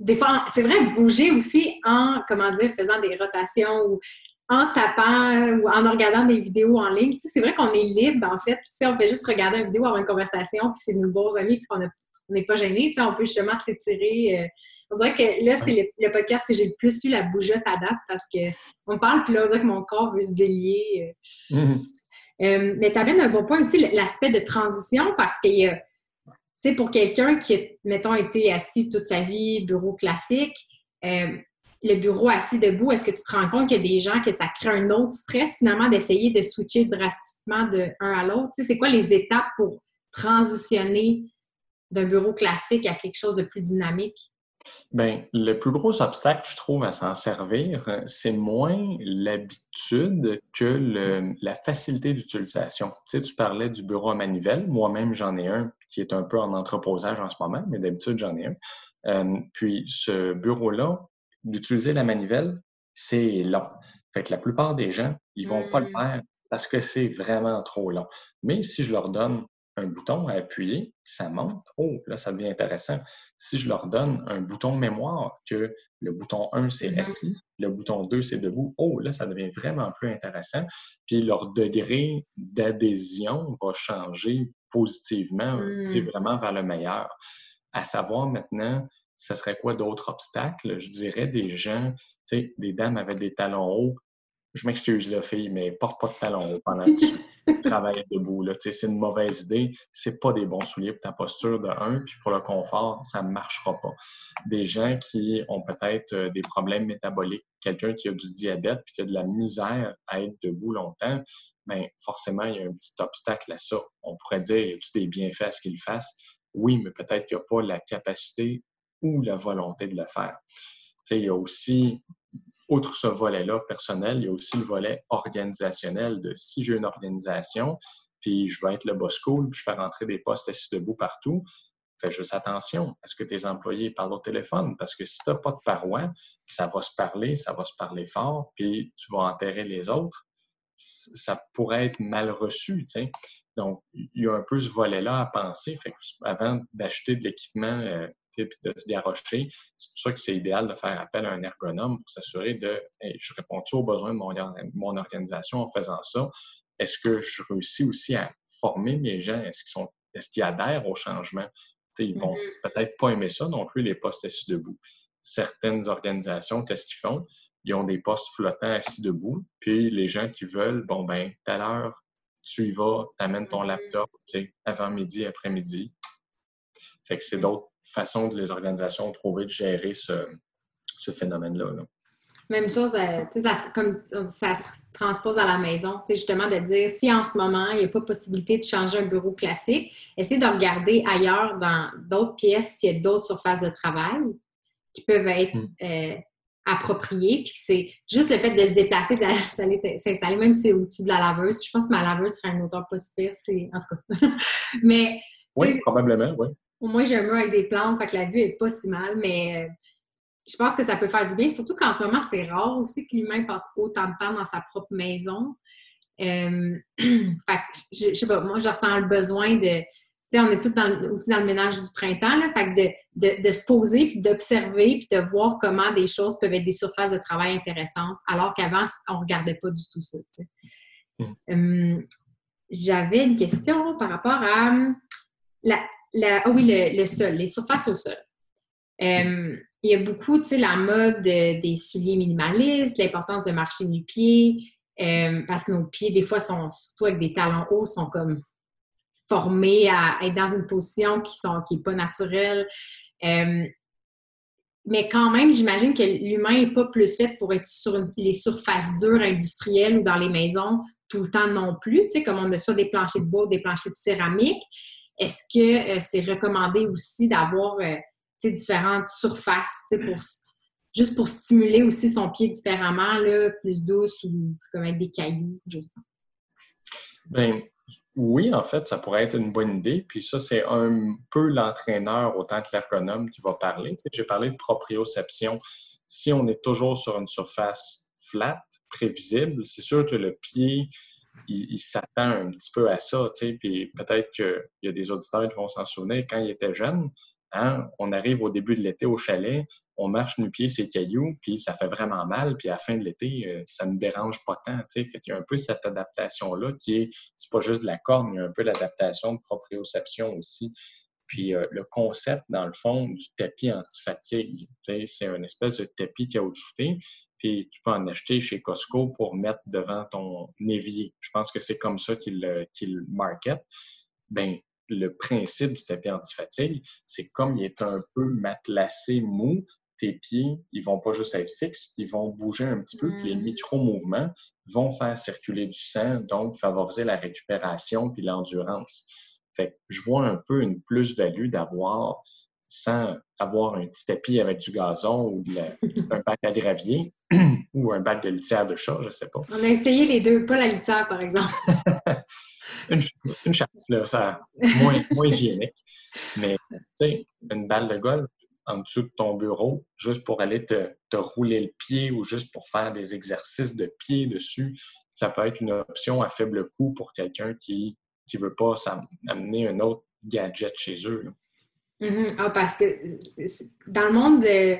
des fois, c'est vrai, bouger aussi en, comment dire, faisant des rotations ou en tapant ou en regardant des vidéos en ligne. Tu sais, c'est vrai qu'on est libre, en fait. Si on fait juste regarder une vidéo, avoir une conversation, puis c'est de nos bons amis, puis qu'on n'est pas gêné, tu sais, on peut justement s'étirer. Euh. on dirait que là, c'est le, podcast que j'ai le plus eu la bougeotte à date parce qu'on parle, puis là, on dirait que mon corps veut se délier. Euh. Mm-hmm. Euh, mais tu amènes un bon point aussi, l'aspect de transition, parce que, tu sais, pour quelqu'un qui a, mettons, été assis toute sa vie, bureau classique, le bureau assis debout, est-ce que tu te rends compte qu'il y a des gens que ça crée un autre stress, finalement, d'essayer de switcher drastiquement de un à l'autre? C'est quoi les étapes pour transitionner d'un bureau classique à quelque chose de plus dynamique? Bien, le plus gros obstacle, je trouve, à s'en servir, euh, c'est moins l'habitude que la facilité d'utilisation. Tu sais, tu parlais du bureau à manivelle. Moi-même, j'en ai un qui est un peu en entreposage en ce moment, mais d'habitude, j'en ai un. Euh, puis, ce bureau-là, d'utiliser la manivelle, c'est long. Fait que la plupart des gens, ils vont pas le mmh. faire parce que c'est vraiment trop long. Mais si je leur donne un bouton à appuyer, ça monte. Oh, là, ça devient intéressant. Si je leur donne un bouton mémoire, que le bouton 1, c'est mm-hmm. assis, le bouton 2, c'est debout, oh, là, ça devient vraiment plus intéressant. Puis leur degré d'adhésion va changer positivement, mm. vraiment vers le meilleur. À savoir maintenant, ce serait quoi d'autres obstacles? Je dirais des gens, tu sais, des dames avec des talons hauts je m'excuse, la fille, mais porte pas de talons pendant que tu [LAUGHS] travailles debout. C'est une mauvaise idée. C'est pas des bons souliers pour ta posture de un, puis pour le confort, ça ne marchera pas. Des gens qui ont peut-être euh, des problèmes métaboliques, quelqu'un qui a du diabète puis qui a de la misère à être debout longtemps, bien, forcément, il y a un petit obstacle à ça. On pourrait dire, y a-tu des bienfaits à ce qu'il fasse? Oui, mais peut-être qu'il n'y a pas la capacité ou la volonté de le faire. il y a aussi outre ce volet-là personnel, il y a aussi le volet organisationnel de si j'ai une organisation, puis je veux être le boss cool, puis je fais rentrer des postes assis debout partout, fais juste attention. Est-ce que tes employés parlent au téléphone? Parce que si tu n'as pas de paroi, ça va se parler, ça va se parler fort, puis tu vas enterrer les autres. Ça pourrait être mal reçu. Donc, il y a un peu ce volet-là à penser. Avant d'acheter de l'équipement euh, et de se garrocher. C'est pour ça que c'est idéal de faire appel à un ergonome pour s'assurer de je réponds-tu aux besoins de mon, mon, organisation en faisant ça? Est-ce que je réussis aussi à former mes gens? Est-ce qu'ils sont est-ce qu'ils adhèrent au changement? ils vont mm-hmm. peut-être pas aimer ça non plus, les postes assis debout. Certaines organisations, qu'est-ce qu'ils font? Ils ont des postes flottants assis debout, puis les gens qui veulent, bon ben, tout à l'heure, tu y vas, tu amènes ton mm-hmm. laptop, avant midi, après-midi. Fait que c'est d'autres façon de les organisations trouvé de gérer ce, phénomène-là. Même chose, euh, ça, comme ça se transpose à la maison, justement de dire si en ce moment, il n'y a pas possibilité de changer un bureau classique, essayez de regarder ailleurs dans d'autres pièces s'il y a d'autres surfaces de travail qui peuvent être hmm. euh, appropriées. Puis c'est juste le fait de se déplacer, de s'installer, même si c'est au-dessus de la laveuse. Je pense que ma laveuse serait un auteur possible, c'est en tout cas. [LAUGHS] Mais. Oui, probablement, oui. Au moins, j'ai un mur avec des plantes, fait que la vue est pas si mal, mais euh, je pense que ça peut faire du bien, surtout qu'en ce moment, c'est rare aussi que l'humain passe autant de temps dans sa propre maison. Euh, [CLEARS THROAT] fait que, je, sais pas, moi, je ressens le besoin de. Tu sais, on est tous aussi dans le ménage du printemps, là, fait que de, se poser, puis d'observer, puis de voir comment des choses peuvent être des surfaces de travail intéressantes, alors qu'avant, on ne regardait pas du tout ça. Mm. Euh, j'avais une question par rapport à la, ah oui, le, sol, les surfaces au sol. Euh, il y a beaucoup, tu sais, la mode des souliers minimalistes, l'importance de marcher nu-pied. Euh, parce que nos pieds, des fois, sont, surtout avec des talons hauts, sont comme formés à être dans une position qui n'est qui pas naturelle. Euh, mais quand même, j'imagine que l'humain n'est pas plus fait pour être sur les surfaces dures industrielles ou dans les maisons tout le temps non plus, tu sais, comme on a soit des planchers de bois, des planchers de céramique. Est-ce que euh, c'est recommandé aussi d'avoir euh, différentes surfaces pour, juste pour stimuler aussi son pied différemment, là, plus douce ou comme avec des cailloux, je sais pas? Bien, oui, en fait, ça pourrait être une bonne idée. Puis ça, c'est un peu l'entraîneur autant que l'ergonome qui va parler. J'ai parlé de proprioception. Si on est toujours sur une surface flat, prévisible, c'est sûr que le pied, il, s'attend un petit peu à ça. Peut-être qu'il y a des auditeurs qui vont s'en souvenir, quand il était jeune, hein, on arrive au début de l'été au chalet, on marche nu-pied ces cailloux, puis ça fait vraiment mal, puis à la fin de l'été, euh, ça ne dérange pas tant. Qu'il y a un peu cette adaptation-là qui est, c'est pas juste de la corne, il y a un peu l'adaptation de proprioception aussi. Puis euh, le concept, dans le fond, du tapis anti-fatigue, c'est une espèce de tapis qui a ajouté, puis tu peux en acheter chez Costco pour mettre devant ton évier. Je pense que c'est comme ça qu'ils le market. Ben, le principe du tapis anti-fatigue, c'est comme il est un peu matelassé mou, tes pieds, ils vont pas juste être fixes, ils vont bouger un petit peu, puis les mm. micro-mouvements vont faire circuler du sang, donc favoriser la récupération puis l'endurance. Fait que je vois un peu une plus-value d'avoir, sans avoir un petit tapis avec du gazon ou [LAUGHS] un bac à gravier [CLEARS THROAT] ou un bac de litière de chat, je sais pas. On a essayé les deux, pas la litière, par exemple. [LAUGHS] une, une, chance, là, ça, moins, moins hygiénique. Mais, tu sais, une balle de golf, en dessous de ton bureau juste pour aller te, rouler le pied ou juste pour faire des exercices de pied dessus. Ça peut être une option à faible coût pour quelqu'un qui ne veut pas amener un autre gadget chez eux. Mm-hmm. Ah, parce que dans le monde de...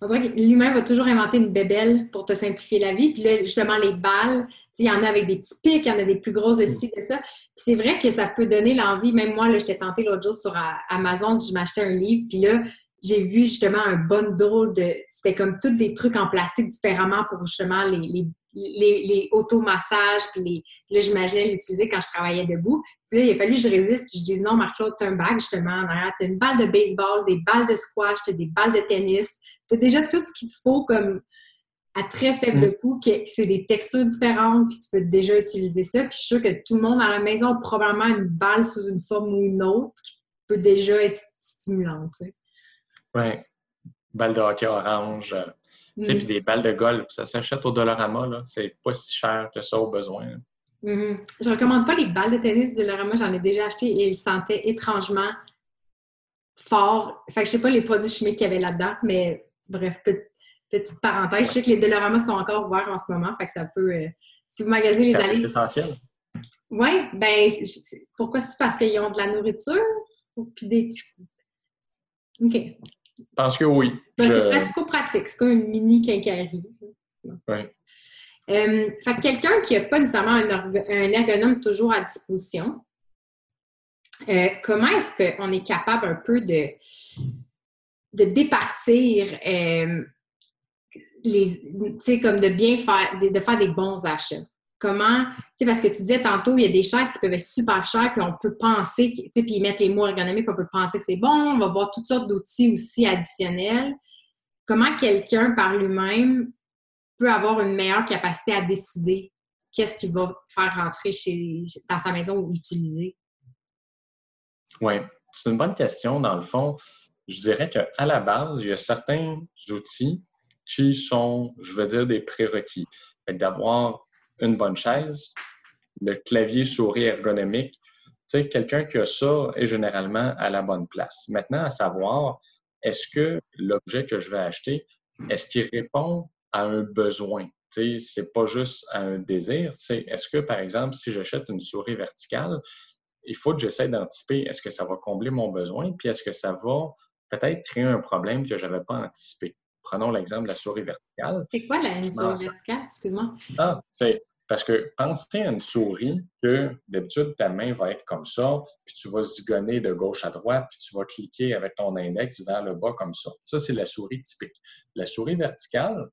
On dirait que l'humain va toujours inventer une bébelle pour te simplifier la vie. Puis là, justement, les balles, il y en a avec des petits pics, il y en a des plus grosses ci, de ça. Puis c'est vrai que ça peut donner l'envie. Même moi, là, j'étais tentée l'autre jour sur Amazon, je m'achetais un livre, puis là, j'ai vu justement un bundle de. C'était comme tous des trucs en plastique différemment pour justement les, les, les, les automassages. Puis les, là, j'imaginais l'utiliser quand je travaillais debout. Puis là, il a fallu que je résiste. Puis je dise non, Marc-Claude, t'as un bag justement. T'as une balle de baseball, des balles de squash, t'as des balles de tennis. T'as déjà tout ce qu'il te faut comme à très faible mm. coût, que, c'est des textures différentes, puis tu peux déjà utiliser ça. Puis je suis sûre que tout le monde à la maison a probablement une balle sous une forme ou une autre qui peut déjà être stimulante. Tu sais. Oui. Balles de hockey orange. Euh, mm. puis des balles de golf. Ça s'achète au Dollarama, là. C'est pas si cher que ça au besoin. Je mm-hmm. ne Je recommande pas les balles de tennis du Dollarama. J'en ai déjà acheté et ils sentaient étrangement fort. Fait que je sais pas les produits chimiques qu'il y avait là-dedans, mais bref, petite parenthèse. Je sais que les Dollarama sont encore ouverts en ce moment. Fait que ça peut... Euh, si vous magasinez les allées... C'est essentiel. Oui, ben pourquoi c'est parce qu'ils ont de la nourriture? Puis des... OK. Parce que oui. Ben, c'est pratico-pratique. C'est comme une mini quincaillerie. Oui. Euh, fait que quelqu'un qui n'a pas nécessairement un, ergonome toujours à disposition, euh, comment est-ce qu'on est capable un peu de, de départir euh, les, comme de bien faire, de, faire des bons achats? Comment, tu sais, parce que tu disais tantôt, il y a des chaises qui peuvent être super chères, puis on peut penser, tu sais, puis mettre les mots ergonomiques, on peut penser que c'est bon, on va voir toutes sortes d'outils aussi additionnels. Comment quelqu'un, par lui-même, peut avoir une meilleure capacité à décider qu'est-ce qu'il va faire rentrer dans sa maison ou utiliser? Oui, c'est une bonne question. Dans le fond, je dirais qu'à la base, il y a certains outils qui sont, je veux dire, des prérequis. D'avoir une bonne chaise, le clavier souris ergonomique. Tu quelqu'un qui a ça est généralement à la bonne place. Maintenant, à savoir, est-ce que l'objet que je vais acheter, est-ce qu'il répond à un besoin? C'est pas juste à un désir. C'est est-ce que, par exemple, si j'achète une souris verticale, il faut que j'essaie d'anticiper est-ce que ça va combler mon besoin, puis est-ce que ça va peut-être créer un problème que je n'avais pas anticipé? Prenons l'exemple de la souris verticale. C'est quoi la souris verticale? Excuse-moi. Ah, c'est parce que pensez à une souris que d'habitude ta main va être comme ça, puis tu vas zigonner de gauche à droite, puis tu vas cliquer avec ton index vers le bas comme ça. Ça, c'est la souris typique. La souris verticale,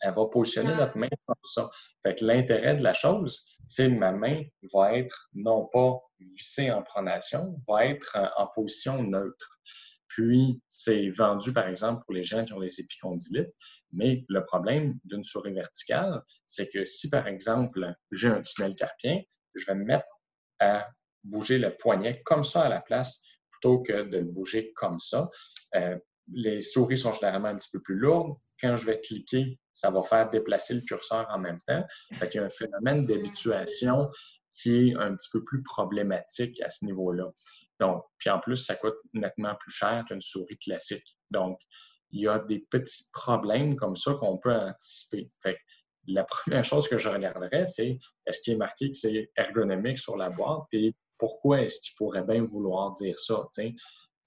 Elle va positionner ah. notre main comme ça. Fait que l'intérêt de la chose, c'est que ma main va être non pas vissée en pronation, va être en position neutre. Puis, c'est vendu, par exemple, pour les gens qui ont des épicondylites. Mais le problème d'une souris verticale, c'est que si, par exemple, j'ai un tunnel carpien, je vais me mettre à bouger le poignet comme ça à la place plutôt que de le bouger comme ça. Euh, les souris sont généralement un petit peu plus lourdes. Quand je vais cliquer, ça va faire déplacer le curseur en même temps. Fait qu'il y a un phénomène d'habituation qui est un petit peu plus problématique à ce niveau-là. Donc, puis en plus, ça coûte nettement plus cher qu'une souris classique. Donc, il y a des petits problèmes comme ça qu'on peut anticiper. Fait la première chose que je regarderais, c'est est-ce qu'il est marqué que c'est ergonomique sur la boîte et pourquoi est-ce qu'il pourrait bien vouloir dire ça?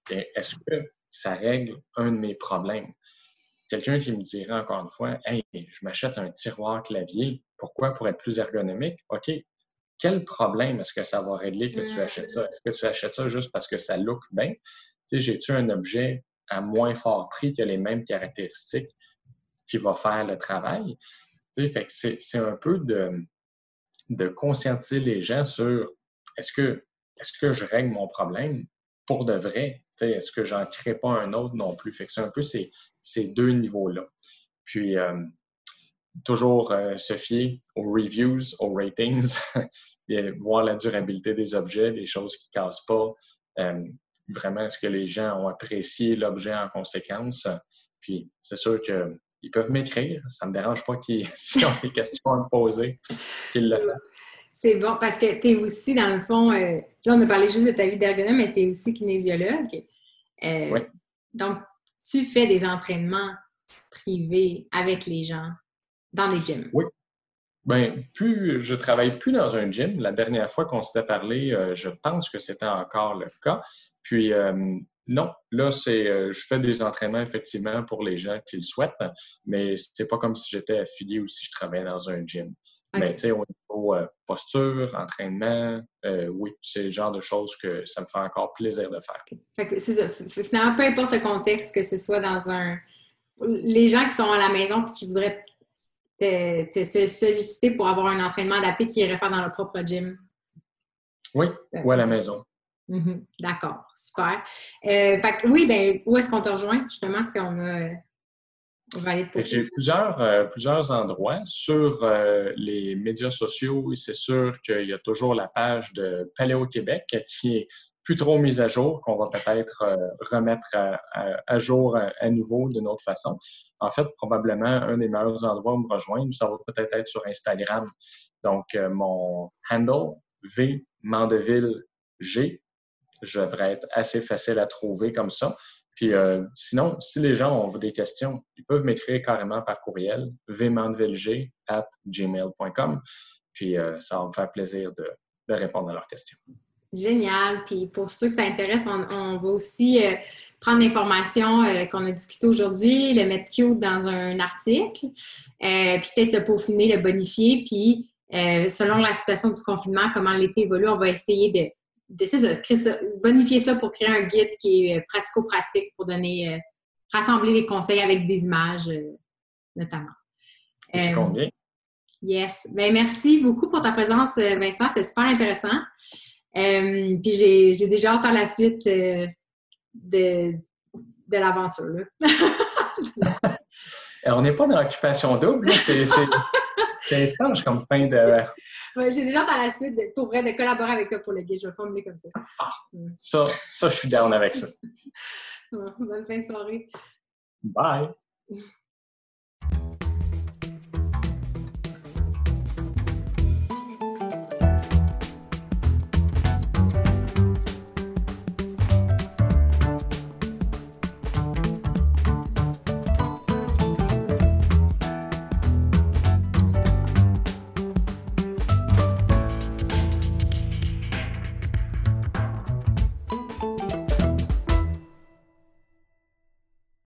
Est-ce que ça règle un de mes problèmes? Quelqu'un qui me dirait encore une fois, Hey, je m'achète un tiroir clavier, pourquoi? Pour être plus ergonomique? OK, quel problème est-ce que ça va régler que tu achètes ça? Est-ce que tu achètes ça juste parce que ça look bien? Tu sais, j'ai-tu un objet à moins fort prix qui a les mêmes caractéristiques qui va faire le travail? Tu sais, fait que c'est un peu de, de conscientiser les gens sur est-ce que, est que je règle mon problème pour de vrai? Est-ce que j'en crée pas un autre non plus? Fait que c'est un peu ces, ces deux niveaux-là. Puis, euh, toujours euh, se fier aux reviews, aux ratings, [LAUGHS] voir la durabilité des objets, les choses qui ne cassent pas. Euh, vraiment, est-ce que les gens ont apprécié l'objet en conséquence? Puis, c'est sûr qu'ils peuvent m'écrire. Ça ne me dérange pas qu'ils, [LAUGHS] s'ils ont des questions à me poser, qu'ils le fassent. C'est bon, parce que tu es aussi, dans le fond, euh, là, on a parlé juste de ta vie d'ergonome, mais tu es aussi kinésiologue. oui. Donc, tu fais des entraînements privés avec les gens dans les gyms? Oui. Bien, plus, je travaille plus dans un gym. La dernière fois qu'on s'était parlé, euh, je pense que c'était encore le cas. Puis, euh, non, là, c'est, euh, je fais des entraînements effectivement pour les gens qui le souhaitent, mais c'est pas comme si j'étais affilié ou si je travaillais dans un gym. Mais tu sais, au niveau posture, entraînement, oui, c'est le genre de choses que ça me fait encore plaisir de faire. Fait que c'est ça. Finalement, peu importe le contexte, que ce soit dans un. Les gens qui sont à la maison et qui voudraient te, solliciter pour avoir un entraînement adapté qui irait faire dans le propre gym? Oui, ou à la maison. Mm-hmm. D'accord, super. Euh, fait oui, ben, où est-ce qu'on te rejoint, justement, si on a. J'ai plusieurs, euh, plusieurs endroits. Sur euh, les médias sociaux, c'est sûr qu'il y a toujours la page de Paléo Québec qui est plus trop mise à jour, qu'on va peut-être remettre à, jour à, nouveau d'une autre façon en fait, probablement un des meilleurs endroits où me rejoindre, ça va peut-être être sur Instagram. Donc, euh, mon handle, V Mandeville G, je devrais être assez facile à trouver comme ça. Puis euh, sinon, si les gens ont des questions, ils peuvent m'écrire carrément par courriel, vmandevilleG at gmail.com. Puis euh, ça va me faire plaisir de, répondre à leurs questions. Génial. Puis pour ceux que ça intéresse, on, va aussi prendre l'information euh, qu'on a discutée aujourd'hui, le mettre cute dans un article, euh, puis peut-être le peaufiner, le bonifier, puis euh, selon la situation du confinement, comment l'été évolue, on va essayer de, bonifier ça pour créer un guide qui est pratico-pratique pour donner, rassembler les conseils avec des images, notamment. Je bien. Yes. Ben, merci beaucoup pour ta présence, Vincent. C'est super intéressant. puis j'ai déjà hâte à la suite de, de l'aventure. [LAUGHS] on n'est pas dans l'occupation double, c'est [LAUGHS] étrange comme fin de. J'ai déjà dans la suite, de, pour vrai, de collaborer avec toi pour le guide. Je vais formuler comme ça. Ah, ça, ça, je suis down avec ça. [LAUGHS] bonne fin de soirée. Bye.